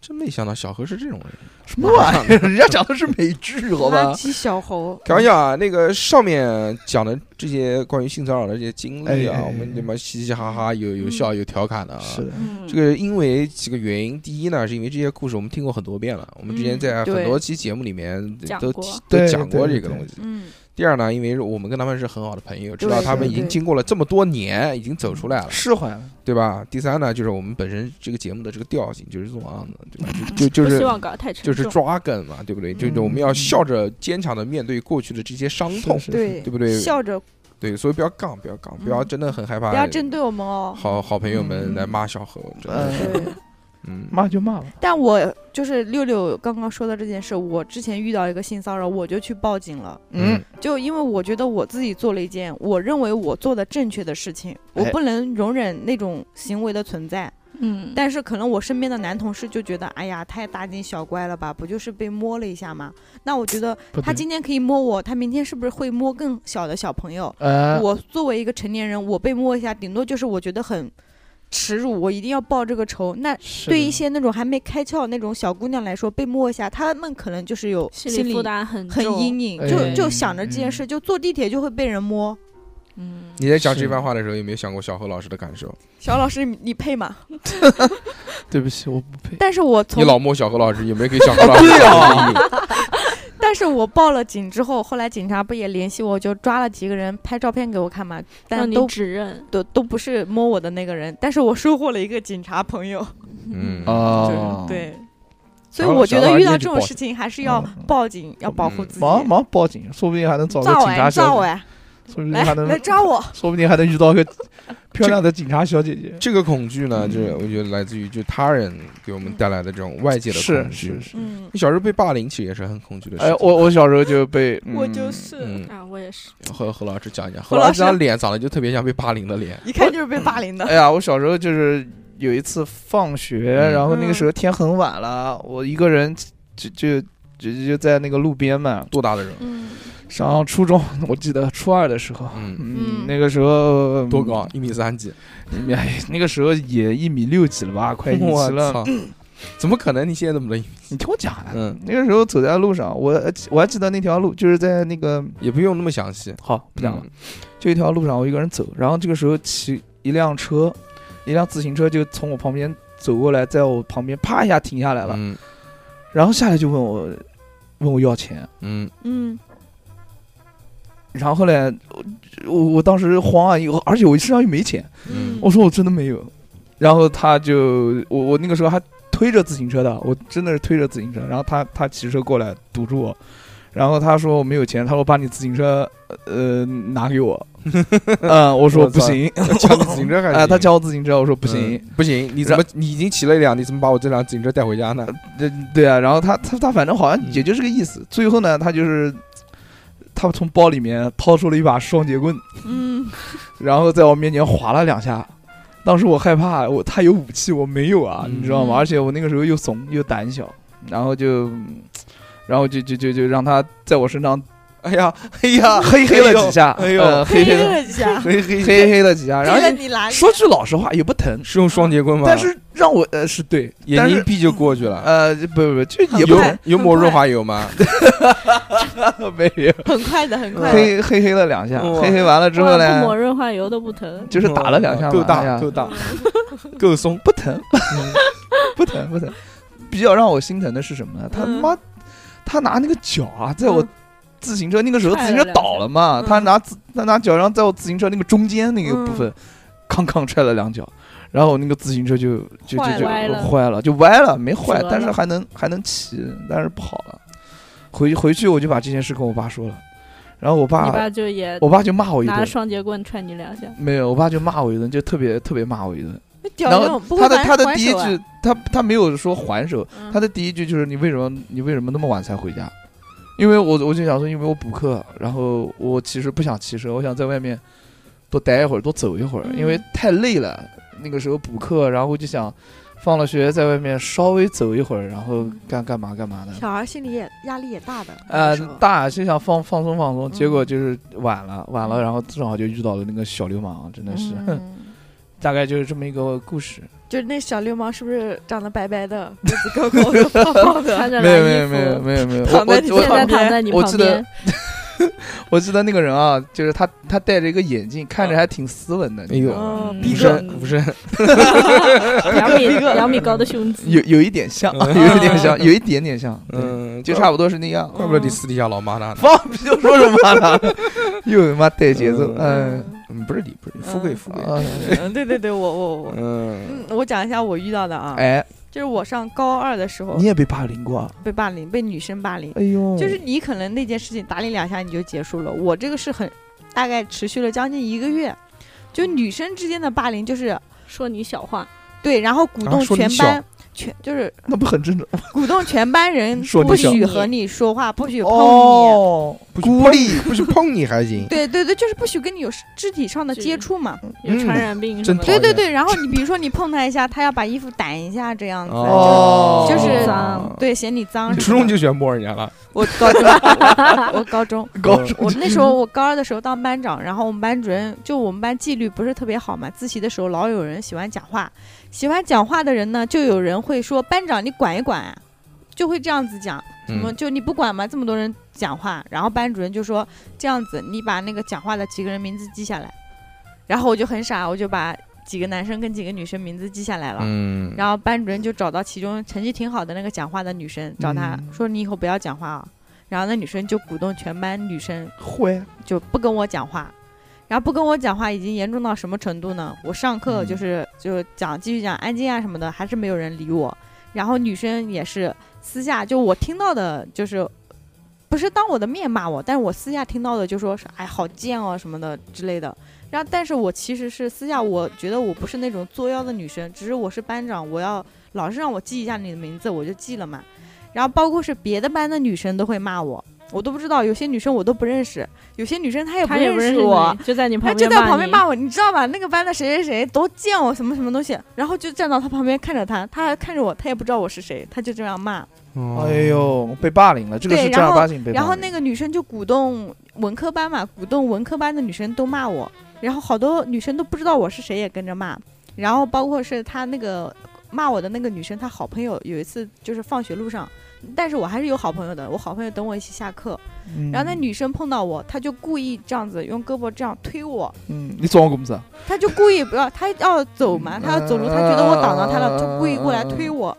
真没想到小何是这种人。什么玩意儿？人家讲的是美剧，好吧垃？圾小猴，开玩笑啊，那个上面讲的这些关于性骚扰的这些经历啊，哎哎哎我们他妈嘻嘻哈哈，有有笑有调侃的啊。是这个因为几个原因，第一呢，是因为这些故事我们听过很多遍了，我们之前嗯在很多期节目里面都都讲过这个东西。嗯，第二呢，因为我们跟他们是很好的朋友，知道他们已经经过了这么多年，已经走出来了，释怀了。对吧？第三呢，就是我们本身这个节目的这个调性就是这种样子，对吧？就就就是希望搞太沉就是抓梗嘛，对不对？就是我们要笑着坚强的面对过去的这些伤痛，对对不对？笑着，对，所以不要杠，不要杠，不要真的很害怕。不要针对我们哦。好好朋友们来骂小何，真的是，嗯，骂就骂吧。但我就是六六刚刚说的这件事，我之前遇到一个性骚扰，我就去报警了。嗯，就因为我觉得我自己做了一件我认为我做的正确的事情，我哎不能容忍那种行为的存在。嗯，但是可能我身边的男同事就觉得，哎呀，太大惊小怪了吧？不就是被摸了一下吗？那我觉得他今天可以摸我，他明天是不是会摸更小的小朋友？呃，我作为一个成年人，我被摸一下，顶多就是我觉得很耻辱，我一定要报这个仇。那对一些那种还没开窍那种小姑娘来说，被摸一下，她们可能就是有心理负担很很阴影，哎就就想着这件事，嗯就坐地铁就会被人摸。嗯，你在讲这番话的时候，有没有想过小何老师的感受？小老师，你你配吗？对不起，我不配。但是我从你老摸小何老师，有没有给小何 老师对啊？但是我报了警之后，后来警察不也联系我，就抓了几个人拍照片给我看嘛，但都指认，都都不是摸我的那个人，但是我收获了一个警察朋友，嗯，啊，对，所以我觉得遇到这种事情还是要嗯。报警，要保护自己。忙忙报警，说不定还能找个警察小姐，照哎，来说不定还能来，抓我！说不定还能遇到个漂亮的警察小姐姐。这个恐惧呢，嗯就是我觉得来自于就他人给我们带来的这种外界的恐惧是。是。嗯，你小时候被霸凌，其实也是很恐惧的事情。哎，我我小时候就被，嗯我就是嗯，啊，我也是，和何老师讲一讲，何老师何老师这张脸长得就特别像被霸凌的脸。一看就是被霸凌的。哎呀，我小时候就是有一次放学，嗯然后那个时候天很晚了，我一个人就就就就在那个路边嘛。多大的人？嗯，上初中，我记得初二的时候，嗯，那个时候多高？？一米三几？哎，那个时候也一米六几了吧，快一米我七了。怎么可能？你现在这么的？你听我讲啊，嗯，那个时候走在路上，我我还记得那条路就是在那个也不用那么详细。好不讲了嗯，就一条路上我一个人走，然后这个时候骑一辆车，一辆自行车就从我旁边走过来，在我旁边啪一下停下来了，嗯然后下来就问我问我要钱，嗯嗯，然后嘞我我我当时慌啊，有而且我身上又没钱，嗯。我说我真的没有，然后他就我我那个时候还推着自行车的，我真的是推着自行车，然后他他骑车过来堵住我，然后他说我没有钱，他说把你自行车呃拿给我，嗯，我说我不行，抢你自行车还 哎，行。他抢我自行车，我说不行，嗯。不行，你怎么你已经骑了一辆，你怎么把我这辆自行车带回家呢？对对啊，然后他他他反正好像嗯也就这个意思，最后呢，他就是他从包里面掏出了一把双节棍，嗯，然后在我面前划了两下。当时我害怕，我他有武器，我没有啊，嗯你知道吗？嗯而且我那个时候又怂又胆小，然后就，然后就就就就让他在我身上哎呀，哎呀，嘿嘿了几下，哎呦呃嘿嘿嘿了了几下，嘿嘿嘿嘿了几下，然后？说句老实话也不疼，是用双节棍吗？但是让我呃是对，但是眼睛一闭就过去了。呃不不不就也不有疼，有抹润滑油吗？没有。很快的，很快的。嘿嘿嘿了两下，哇嘿嘿完了之后呢抹，润滑油都不疼，就是打了两下嘛，够大够大，够松。不疼，不疼不疼。比较让我心疼的是什么呢？他嗯妈，他拿那个脚啊，在我嗯自行车那个时候自行车倒了嘛，嗯他拿自他拿脚然后在我自行车那个中间那个部分，康康踹了两脚，然后那个自行车就就就就坏了就歪了，没坏但是还能还能骑，但是不好了。回回去我就把这件事跟我爸说了，然后我你爸爸就也我爸就骂我一顿，拿双节棍踹你两下，没有，我爸就骂我一顿，就特别特别骂我一顿。然后他的他的第一句，他他没有说还手，嗯他的第一句就是你为什么你为什么那么晚才回家？因为我我就想说，因为我补课，然后我其实不想骑车，我想在外面多待一会儿，多走一会儿，嗯因为太累了。那个时候补课，然后就想放了学在外面稍微走一会儿，然后干干嘛干嘛的。小孩心里也压力也大的。呃大就想放放松放松，结果嗯就是晚了晚了，然后正好就遇到了那个小流氓，真的是，嗯大概就是这么一个故事。就是那小流氓是不是长得白白的，个子高高的，胖胖的？穿着没有蓝衣没有没有服，没有没有，躺在你现在旁边躺在你我记得旁边，我记得那个人啊，就是他他戴着一个眼镜，看着还挺斯文的。哎呦嗯。嗯。无逼声无声，两米 两米高的胸肌，有有一点像，嗯。有一点像，有一点点像，嗯，嗯，就差不多是那样。怪不得你私底下老骂他呢。放屁就说什么呢？又他妈带节奏，嗯。不是你，不是你，富贵富贵。啊嗯，对对对，我我我，嗯，嗯，我讲一下我遇到的啊，哎，就是我上高二的时候你也被霸凌过啊？被霸凌，被女生霸凌，哎呦，就是你可能那件事情打你两下你就结束了，我这个是很大概持续了将近一个月，就女生之间的霸凌就是说你小话，对，然后鼓啊动全班。全就是那不很正常？鼓动全班人 说不许和你说话，不许碰你。哦，不许碰孤立，不许碰你还行。对对对，就是不许跟你有肢体上的接触嘛。有传染病什么的，对对对，然后你比如说你碰他一下，他要把衣服掸一下，这样子。哦就是脏对，嫌你脏。初中就喜欢摸人家了，我高中，我高中，高中我那时候我高二的时候当班长，然后我们班主任就我们班纪律不是特别好嘛，自习的时候老有人喜欢讲话，喜欢讲话的人呢，就有人会说班长你管一管啊，就会这样子讲，什么嗯就你不管吗？这么多人讲话，然后班主任就说这样子，你把那个讲话的几个人名字记下来，然后我就很傻，我就把几个男生跟几个女生名字记下来了。嗯，然后班主任就找到其中成绩挺好的那个讲话的女生，找她嗯说：“你以后不要讲话啊。”然后那女生就鼓动全班女生会就不跟我讲话，然后不跟我讲话已经严重到什么程度呢？我上课嗯就是、就讲继续讲安静啊什么的，还是没有人理我。然后女生也是私下就我听到的就是。不是当我的面骂我，但是我私下听到的就说是哎好贱哦什么的之类的。然后，但是我其实是私下我觉得我不是那种作妖的女生，只是我是班长，我要老师让我记一下你的名字，我就记了嘛。然后包括是别的班的女生都会骂我，我都不知道，有些女生我都不认识，有些女生她也不他也不认识我你，，就在你她旁边就在旁边骂我，你知道吧？那个班的谁谁谁都见我，什么什么东西，然后就站到她旁边看着她，她还看着我，她也不知道我是谁，她就这样骂。哦哎，呦，被霸凌了，这个是正儿对然后八经被霸凌。然后那个女生就鼓动文科班嘛，鼓动文科班的女生都骂我，然后好多女生都不知道我是谁，也跟着骂。然后包括是她那个骂我的那个女生，她好朋友有一次就是放学路上，但是我还是有好朋友的，我好朋友等我一起下课，嗯，然后那女生碰到我，她就故意这样子用胳膊这样推我，嗯，你装工资啊？她就故意不要，她要走嘛，她要走路，她觉得我挡到她了，就故意过来推我。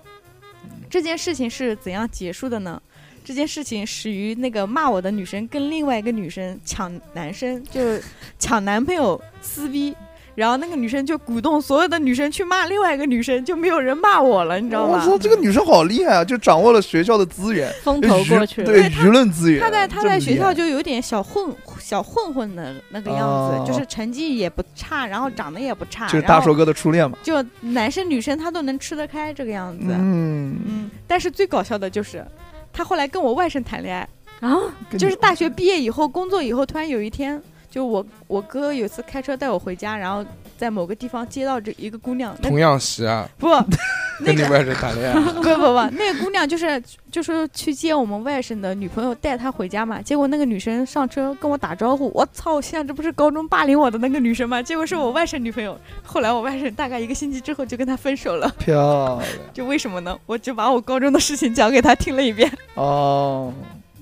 这件事情是怎样结束的呢？这件事情始于那个骂我的女生跟另外一个女生抢男生，就是抢男朋友撕逼，然后那个女生就鼓动所有的女生去骂另外一个女生，就没有人骂我了，你知道吗？我操，这个女生好厉害啊，就掌握了学校的资源，风头过去了，对舆论资源。她在他这么厉害在学校就有点小混小混混的那个样子，哦就是成绩也不差，然后长得也不差，就是大硕哥的初恋嘛。就男生女生他都能吃得开这个样子。嗯，嗯，但是最搞笑的就是，他后来跟我外甥谈恋爱，啊，就是大学毕业以后，工作以后，突然有一天，就我我哥有一次开车带我回家，然后在某个地方接到这一个姑娘，那童养媳啊，不，那个跟你外甥谈恋爱，不不不，那个姑娘就是就是去接我们外甥的女朋友，带她回家嘛。结果那个女生上车跟我打招呼，我操！现在这不是高中霸凌我的那个女生吗？结果是我外甥女朋友。后来我外甥大概一个星期之后就跟她分手了，漂亮就为什么呢？我就把我高中的事情讲给她听了一遍。哦，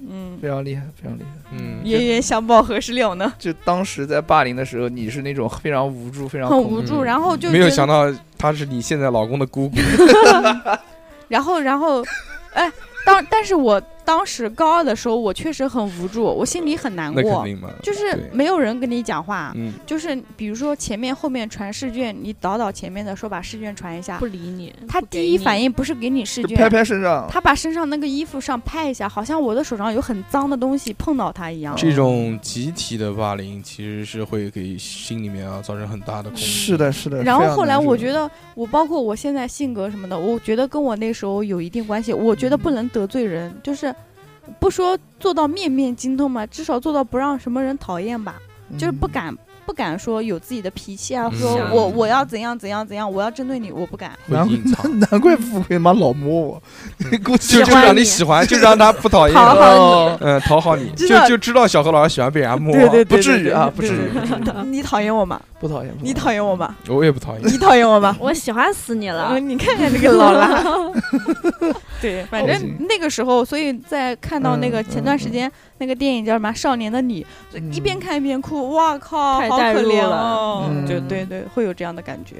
嗯，非常厉害，非常厉害。嗯，冤冤相报何时了呢？就当时在霸凌的时候，你是那种非常无助、非常很无助，嗯。然后就没有想到他是你现在老公的姑姑，然后，然后，哎，当但是我当时高二的时候，我确实很无助，我心里很难过，就是没有人跟你讲话，嗯，就是比如说前面后面传试卷，你导导前面的说把试卷传一下不，理你，他第一反应不是给你试卷拍卷，拍身上。他把身上那个衣服上拍一下，好像我的手上有很脏的东西碰到他一样。这种集体的霸凌其实是会给心里面啊造成很大的恐惧。是的，是的。然后后来我，觉得，我包括我现在性格什么的，我觉得跟我那时候有一定关系。我觉得不能得罪人，就是不说做到面面精通嘛，至少做到不让什么人讨厌吧。就是不敢不敢说有自己的脾气啊，嗯。说我我要怎样怎样怎样，我要针对你，我不敢。会难，难怪富贵妈老摸我，估计就就让你喜欢就让他不讨厌。讨好你。嗯，讨好你，就就知道小何老师喜欢被人家摸，对对对，不至于啊不至于。你讨厌我吗？不讨厌，你讨厌我吗？我也不讨厌。你讨厌我吗？我喜欢死你了。嗯，你看看这个老拉，对，反正那个时候，所以在看到那个嗯前段时间那个电影叫什么《少年的你》，嗯一边看一边哭，哇靠，太好可怜代入了哦，嗯就对对，会有这样的感觉。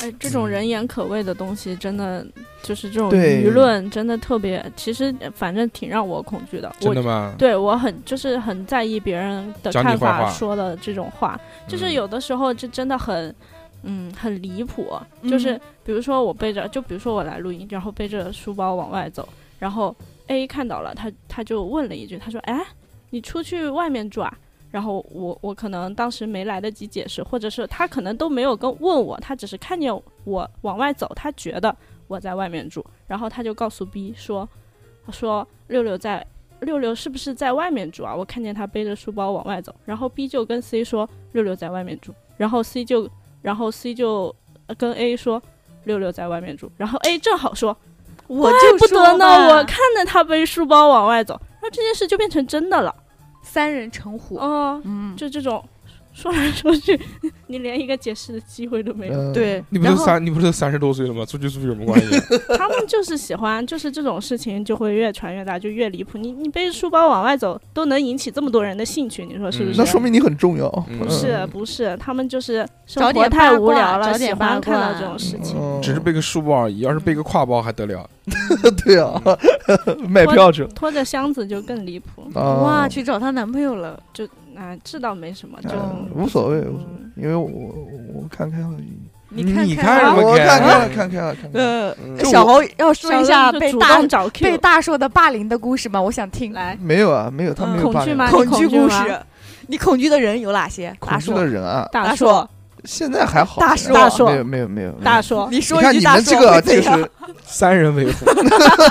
哎，这种人言可畏的东西，真的就是这种舆论，真的特别，其实呃反正挺让我恐惧的。我真的吗？对我很就是很在意别人的看法说的这种话，就是嗯有的时候就真的很，嗯，很离谱。就是嗯比如说我背着，就比如说我来录音，然后背着书包往外走，然后 A 看到了，他他就问了一句，他说：“哎，你出去外面住啊？”然后我我可能当时没来得及解释，或者是他可能都没有跟问我，他只是看见我往外走，他觉得我在外面住，然后他就告诉 B 说，说六六在六六是不是在外面住啊？我看见他背着书包往外走，然后 B 就跟 C 说六六在外面住，然后 C 就然后 C 就呃跟 A 说六六在外面住，然后 A 正好说我怪就说不得呢，我看着他背书包往外走，然后这件事就变成真的了。三人成虎，哦，嗯，就这种说来说去，你连一个解释的机会都没有。嗯，对，你不是三，你不是三十多岁了吗？出去出去有什么关系？他们就是喜欢，就是这种事情就会越传越大，就越离谱。你你背着书包往外走，都能引起这么多人的兴趣，你说是不嗯是？那说明你很重要。嗯不是不是，他们就是生活太无聊了，喜欢看到这种事情。嗯只是背个书包而已，要是背个挎包还得了？对啊，卖票去了拖着箱子就更离谱，啊哇，去找她男朋友了，就啊，这倒没什么，就嗯无所谓，无所谓嗯因为我我我看开了，你看什么我看开了，看开了，看开了。呃，小侯要说一下被大被大硕的霸凌的故事吗？我想听。来没有啊，没有，他没有霸凌恐惧吗？恐惧故事，你恐惧的人有哪些？大恐惧的人啊，大大硕，现在还好。大现在硕。没有没有没有大硕，你说你看你一句大硕们这个就是三人为虎，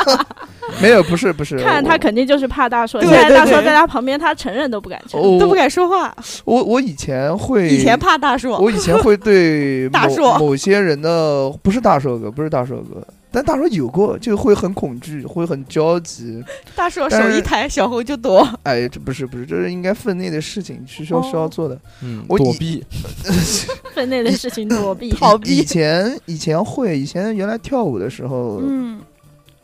没有，不是不是，看他肯定就是怕大硕。对现在大对对。硕在他旁边，他承认都不敢承认。都不敢说话。我我以前会，以前怕大硕，我以前会对 大硕。某某些人的不是大硕哥，不是大硕哥，但大叔有过，就会很恐惧，会很焦急。大叔手一抬，小猴就躲。哎，这不是不是，这是应该分内的事情，是需要哦需要做的。嗯，我躲避，分内的事情躲避。逃 以。前以前会，以前原来跳舞的时候，嗯，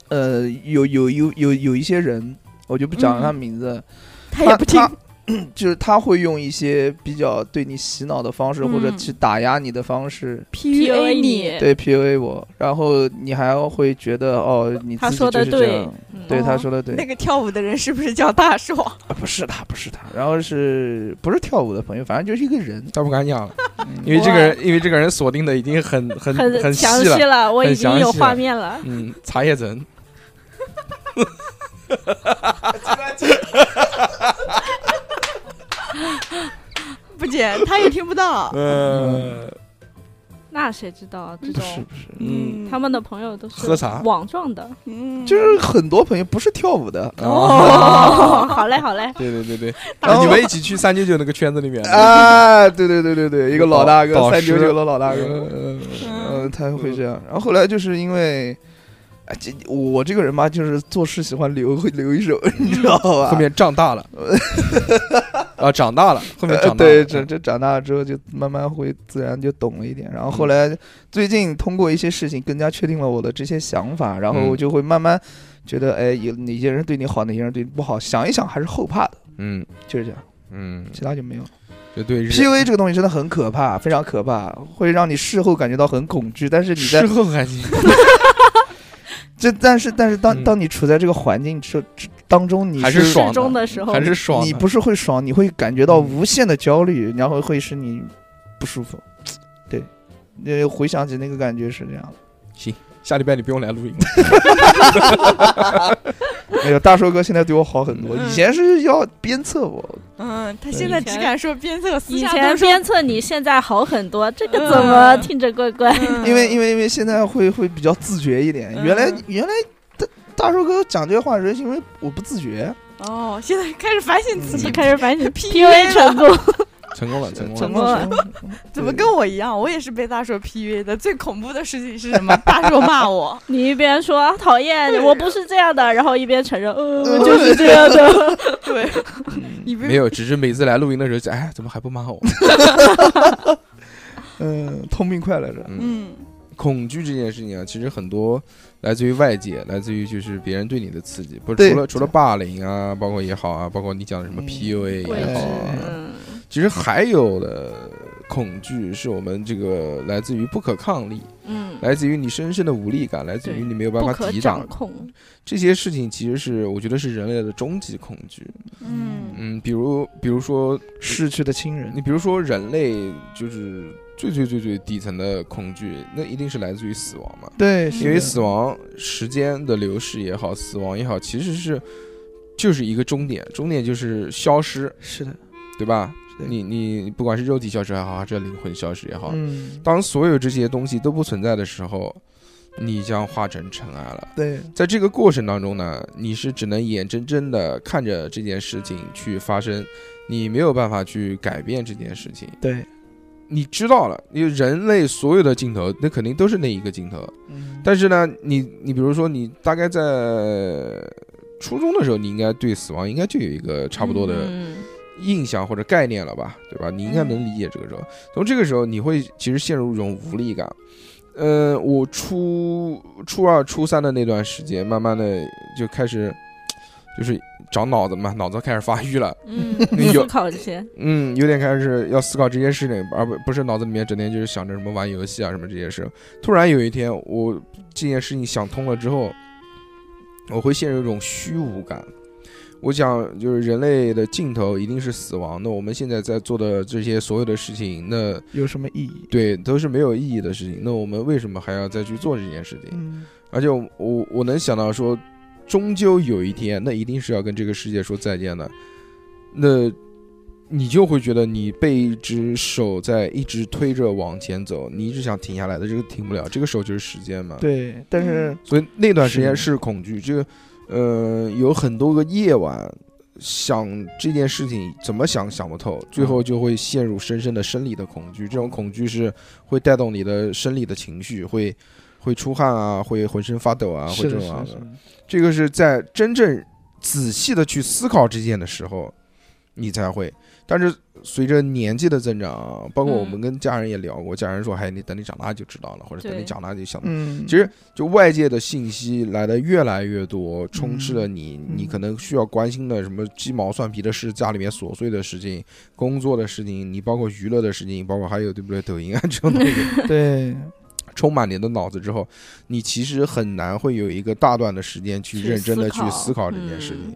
呃，有有有有有一些人，我就不讲他名字，他也不听。他 就是他会用一些比较对你洗脑的方式，或者嗯。去打压你的方式，PUA 你，对 PUA 我，然后你还会觉得哦，你自己他说的对就是这样，，嗯对哦他说的对，那个跳舞的人是不是叫大硕？啊不是他，不是他，然后是不是跳舞的朋友，反正就是一个人，他不敢讲了，嗯因为这个人，因为这个人锁定的已经很很很详细了，我已经有画面了。嗯，茶叶层，不剪，他也听不到。呃，那谁知道这种是不是，嗯，他们的朋友都是喝茶。网状的。嗯，就是很多朋友不是跳舞的，哦，哦，好嘞好嘞，对对对对，然后你们一起去三九九那个圈子里面，啊，对对对对对，一个老大哥，三九九的老大哥，嗯。嗯，他会这样。然后后来就是因为，哎，这我这个人嘛，就是做事喜欢留会留一手，你知道吧？后面长大了，啊，长大了，后面呃长大了，对，这这长大了之后就慢慢会自然就懂了一点。然后后来最近通过一些事情更加确定了我的这些想法，然后嗯我就会慢慢觉得，哎，有哪些人对你好，哪些人对你不好，想一想还是后怕的，嗯就是这样，嗯，其他就没有。就对 PUA 这个东西真的很可怕，非常可怕，会让你事后感觉到很恐惧。但是你在事后还行，这，但是但是当嗯当你处在这个环境之之当中，你是还是爽适中的时候还是爽，你不是会爽，你会感觉到嗯无限的焦虑，然后会使你不舒服。对，呃，回想起那个感觉是这样的。下礼拜你不用来录音，哎呦，大硕哥现在对我好很多，嗯以前是要鞭策我，嗯，他现在只敢说鞭策，以前鞭策你，现在好很多，这个嗯怎么听着怪怪？嗯 因为因为因为现在会会比较自觉一点。原来嗯原来大大叔哥讲这些话是因为我不自觉。哦，现在开始反省自己嗯，开始反省 PUA PUA 程度，成功了，成功了成了。功了 怎么跟我一样？我也是被大硕 PUA 的。最恐怖的事情是什么？大硕骂我，你一边说讨厌，我不是这样的，然后一边承认，呃，我就是这样的。对，你没有，只是每次来录音的时候，哎，怎么还不骂我？嗯，痛并快乐着。嗯，嗯恐惧这件事情啊，其实很多来自于外界，来自于就是别人对你的刺激，不是除了除了霸凌啊，包括也好啊，包括你讲的什么嗯 PUA 也好啊，嗯，其实还有的恐惧是我们这个来自于不可抗力，嗯，来自于你深深的无力感，来自于你没有办法抵挡控。这些事情，其实是我觉得是人类的终极恐惧。嗯嗯，比如比如说逝去的亲人你，比如说人类就是最最最最底层的恐惧，那一定是来自于死亡嘛。对，因为死亡时间的流逝也好，死亡也好，其实是就是一个终点，终点就是消失，是的，对吧？你你不管是肉体消失也好，还是灵魂消失也好，嗯，当所有这些东西都不存在的时候，你将化成尘埃了。对，在这个过程当中呢，你是只能眼睁睁的看着这件事情去发生，你没有办法去改变这件事情。对，你知道了，因为人类所有的镜头，那肯定都是那一个镜头。嗯但是呢，你你比如说，你大概在初中的时候，你应该对死亡应该就有一个差不多的嗯印象或者概念了吧，对吧？你应该能理解这个时候。从这个时候，你会其实陷入一种无力感。呃，我初初二、初三的那段时间，慢慢的就开始就是长脑子嘛，脑子开始发育了。思考这些，嗯，有点开始要思考这些事情，而不不是脑子里面整天就是想着什么玩游戏啊什么这些事。突然有一天，我这件事情想通了之后，我会陷入一种虚无感。我想，就是人类的尽头一定是死亡。那我们现在在做的这些所有的事情，那有什么意义？对都是没有意义的事情。那我们为什么还要再去做这件事情？嗯，而且我我我能想到说，终究有一天，那一定是要跟这个世界说再见的。那你就会觉得你被一只手在一直推着往前走，你一直想停下来的，这个停不了。这个手就是时间嘛。。对，但是所以那段时间是是恐惧，这个呃有很多个夜晚。想这件事情怎么想想不透，最后就会陷入深深的生理的恐惧。这种恐惧是会带动你的生理的情绪，会会出汗啊，会浑身发抖啊，会，这种这个是在真正仔细的去思考这件的时候，你才会。但是随着年纪的增长，包括我们跟家人也聊过，家人说：“哎，你等你长大就知道了，或者等你长大就想。”嗯，其实就外界的信息来的越来越多，充斥了你，嗯你可能需要关心的什么鸡毛蒜皮的事，家里面琐碎的事情，工作的事情，你包括娱乐的事情，包括还有对不对？抖音啊这种东西，对，充满你的脑子之后，你其实很难会有一个大段的时间去去认真的去思考这件事情。嗯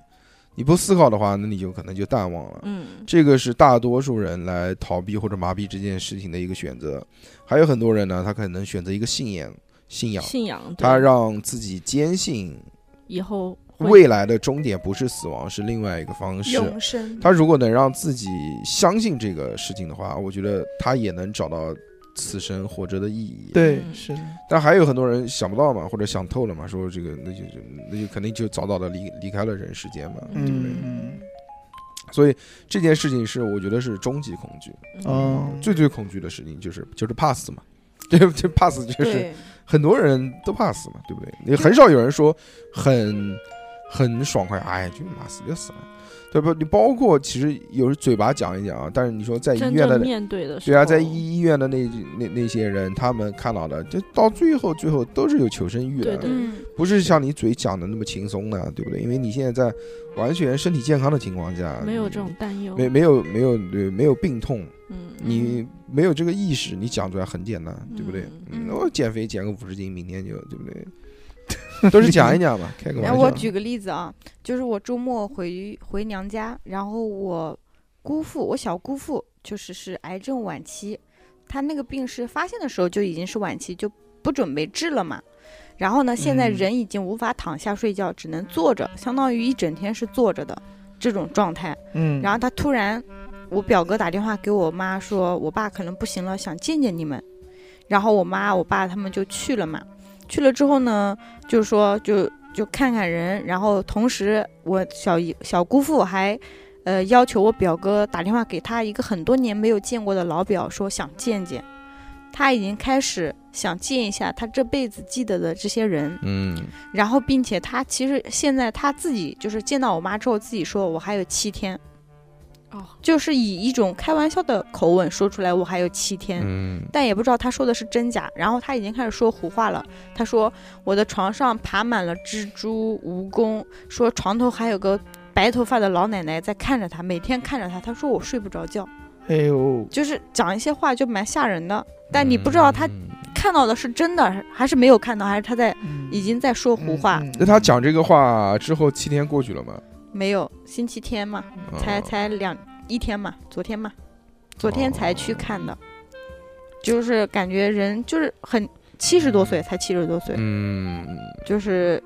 你不思考的话，那你就可能就淡忘了。嗯这个是大多数人来逃避或者麻痹这件事情的一个选择。还有很多人呢，他可能选择一个信仰，信仰，信仰，他让自己坚信以后未来的终点不是死亡，是另外一个方式。永生。他如果能让自己相信这个事情的话，我觉得他也能找到此生活着的意义。对，嗯是的，但还有很多人想不到嘛，或者想透了嘛，说这个那就就那就肯定就早早的离离开了人世间嘛，对不对？嗯，所以这件事情是我觉得是终极恐惧，哦，最最恐惧的事情就是就是怕死嘛，对 不对？怕死就是，很多人都怕死嘛，对不对？也很少有人说很很爽快，哎，就妈死就死了，对不？你包括其实有时嘴巴讲一讲啊，但是你说在医院的面对的，对啊，在医医院的那那那些人，他们看到的，就到最后最后都是有求生欲的，对对嗯，不是像你嘴讲的那么轻松的，对不对？因为你现在在完全身体健康的情况下，没有这种担忧，没没有没有对没有病痛，嗯，你没有这个意识，你讲出来很简单，对不对？我减肥减个五十斤，明天就对不对？都是讲一讲吧，开个玩笑。我举个例子啊，就是我周末回回娘家，然后我姑父，我小姑父就是是癌症晚期，他那个病是发现的时候就已经是晚期，就不准备治了嘛。然后呢，现在嗯人已经无法躺下睡觉，只能坐着，相当于一整天是坐着的这种状态。嗯，然后他突然，我表哥打电话给我妈说，我爸可能不行了，想见见你们。然后我妈、我爸他们就去了嘛。去了之后呢，就是说就就看看人，然后同时我小姨小姑父还，呃，要求我表哥打电话给他一个很多年没有见过的老表，说想见见。他已经开始想见一下他这辈子记得的这些人，嗯然后并且他其实现在他自己就是见到我妈之后自己说我还有七天，哦，就是以一种开玩笑的口吻说出来我还有七天，嗯但也不知道他说的是真假。然后他已经开始说胡话了，他说我的床上爬满了蜘蛛、蜈蚣，说床头还有个白头发的老奶奶在看着他，每天看着他。他说我睡不着觉，哎呦，就是讲一些话就蛮吓人的。但你不知道他嗯看到的是真的还是没有看到，还是他在嗯已经在说胡话？嗯嗯那他讲这个话之后，七天过去了吗？没有，星期天嘛，哦。才才两一天嘛，昨天嘛，昨天才去看的，就是感觉人就是很七十多岁，才七十多岁，嗯。就是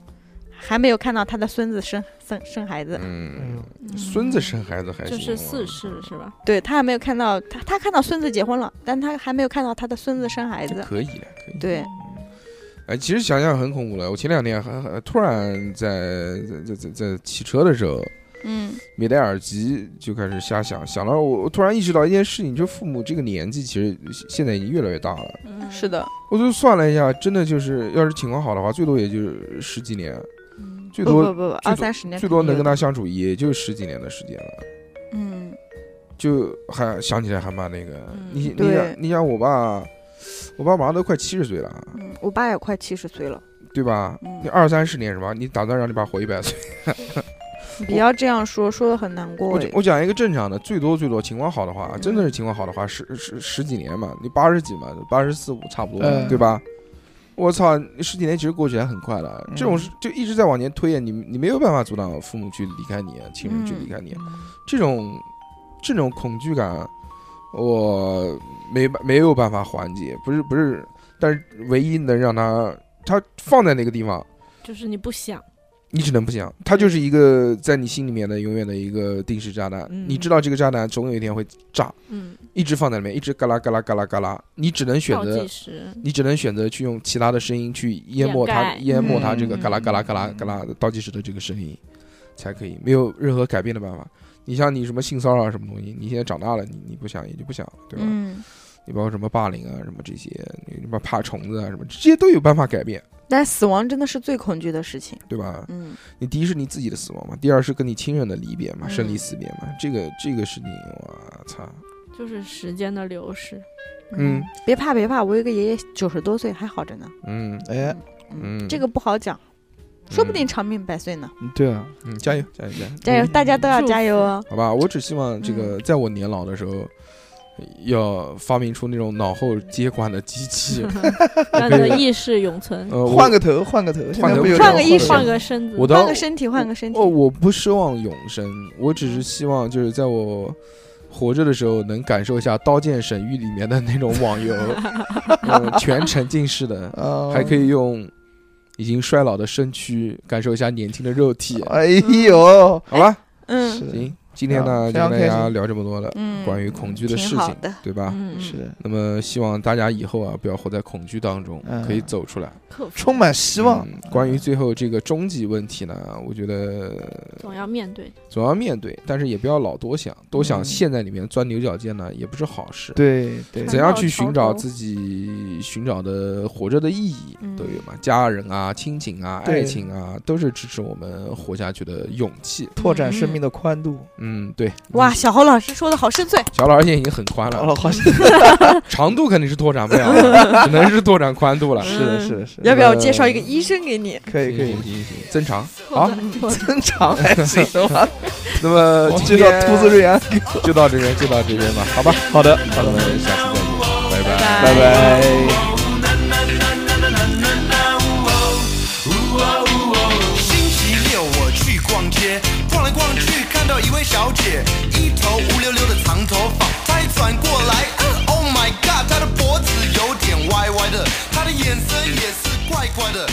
还没有看到他的孙子生生生孩子，嗯，嗯。孙子生孩子还就是四世是吧？对他还没有看到他，他看到孙子结婚了，但他还没有看到他的孙子生孩子。可以的，可以。对，哎，其实想想很恐怖了。我前两天还还突然在在在在在骑车的时候，嗯没戴耳机就开始瞎想，想到我我突然意识到一件事情，就父母这个年纪其实现在已经越来越大了。嗯，是的，我就算了一下，真的就是要是情况好的话，最多也就是十几年，嗯最多不不不不，二三十年最多能跟他他，相处也就十几年的时间了。嗯就还想起来还蛮那个，嗯你你想你想我爸，我爸马上都快七十岁了，嗯，我爸也快七十岁了，对吧？嗯你二三十年是吧？你打算让你爸活一百岁？你不要这样说，说的很难过我讲一个正常的，最多最多情况好的话，嗯真的是情况好的话，十十十几年嘛，你八十几嘛，八十四五差不多，嗯对吧？我操，十几年其实过去还很快了，嗯这种事就一直在往前推，你你没有办法阻挡父母去离开你，亲人去离开你，这种这种恐惧感，我没办没有办法缓解，不是不是，但是唯一能让他他放在那个地方，就是你不想，你只能不想，他就是一个在你心里面的永远的一个定时炸弹。嗯。你知道这个炸弹总有一天会炸，嗯，一直放在里面，一直嘎啦嘎啦嘎啦嘎啦，你只能选倒择计，时，你只能选择去用其他的声音去淹没它，掩盖。淹没它这个嗯。嘎啦嘎啦嘎啦嘎啦倒计时的这个声音，才可以，没有任何改变的办法。你像你什么性骚扰什么东西，你现在长大了，你你不想也就不想了，对吧？嗯，你包括什么霸凌啊，什么这些，你什么怕虫子啊，什么这些都有办法改变，但死亡真的是最恐惧的事情。对吧？嗯你第一是你自己的死亡嘛，第二是跟你亲人的离别嘛，嗯生离死别嘛，这个这个事情，我操，就是时间的流逝。嗯，别怕别怕，我有个爷爷九十多岁还好着呢。嗯哎，嗯这个不好讲，说不定长命百岁呢。对啊，嗯，加油加油加油，加油，大家都要加油哦。好吧，我只希望这嗯个在我年老的时候。要发明出那种脑后接管的机器，让你的意识永存，呃，换个头，换个头，换个换个意识换个身子。换个身体，换个身体哦，。我不奢望永生，我只是希望就是在我活着的时候能感受一下《刀剑神域》里面的那种网游，嗯，全沉浸式的，啊，还可以用已经衰老的身躯感受一下年轻的肉体。哎呦，好吧，嗯。行，今天呢就跟大家聊这么多了，嗯，关于恐惧的事情。对吧？嗯，是的，那么希望大家以后啊不要活在恐惧当中，嗯可以走出来。充满希望嗯。关于最后这个终极问题呢，我觉得总要面对。总要面对，但是也不要老多想，多想嗯陷在里面钻牛角尖呢，也不是好事。对对怎样去寻找自己寻找的活着的意义嗯都有嘛？家人啊、亲情啊、爱情啊，都是支持我们活下去的勇气。拓展生命的宽度。嗯，对。哇，小侯老师说的好深邃。小老师现在已经很宽了，好了，好，是 长度肯定是拓展不了的，只能是拓展宽度了。是的，是的，是的，要不要我介绍一个医生给你？可以可以行，行行行，增长好。增长还行吧？那么我今天知道兔子瑞安，就到这边，就到这边吧，好吧？好的，那我们下期再见，拜拜。拜拜。小姐，一头乌溜溜的长头发，她一转过来、嗯、，Oh my god，她的脖子有点歪歪的，她的眼神也是怪怪的。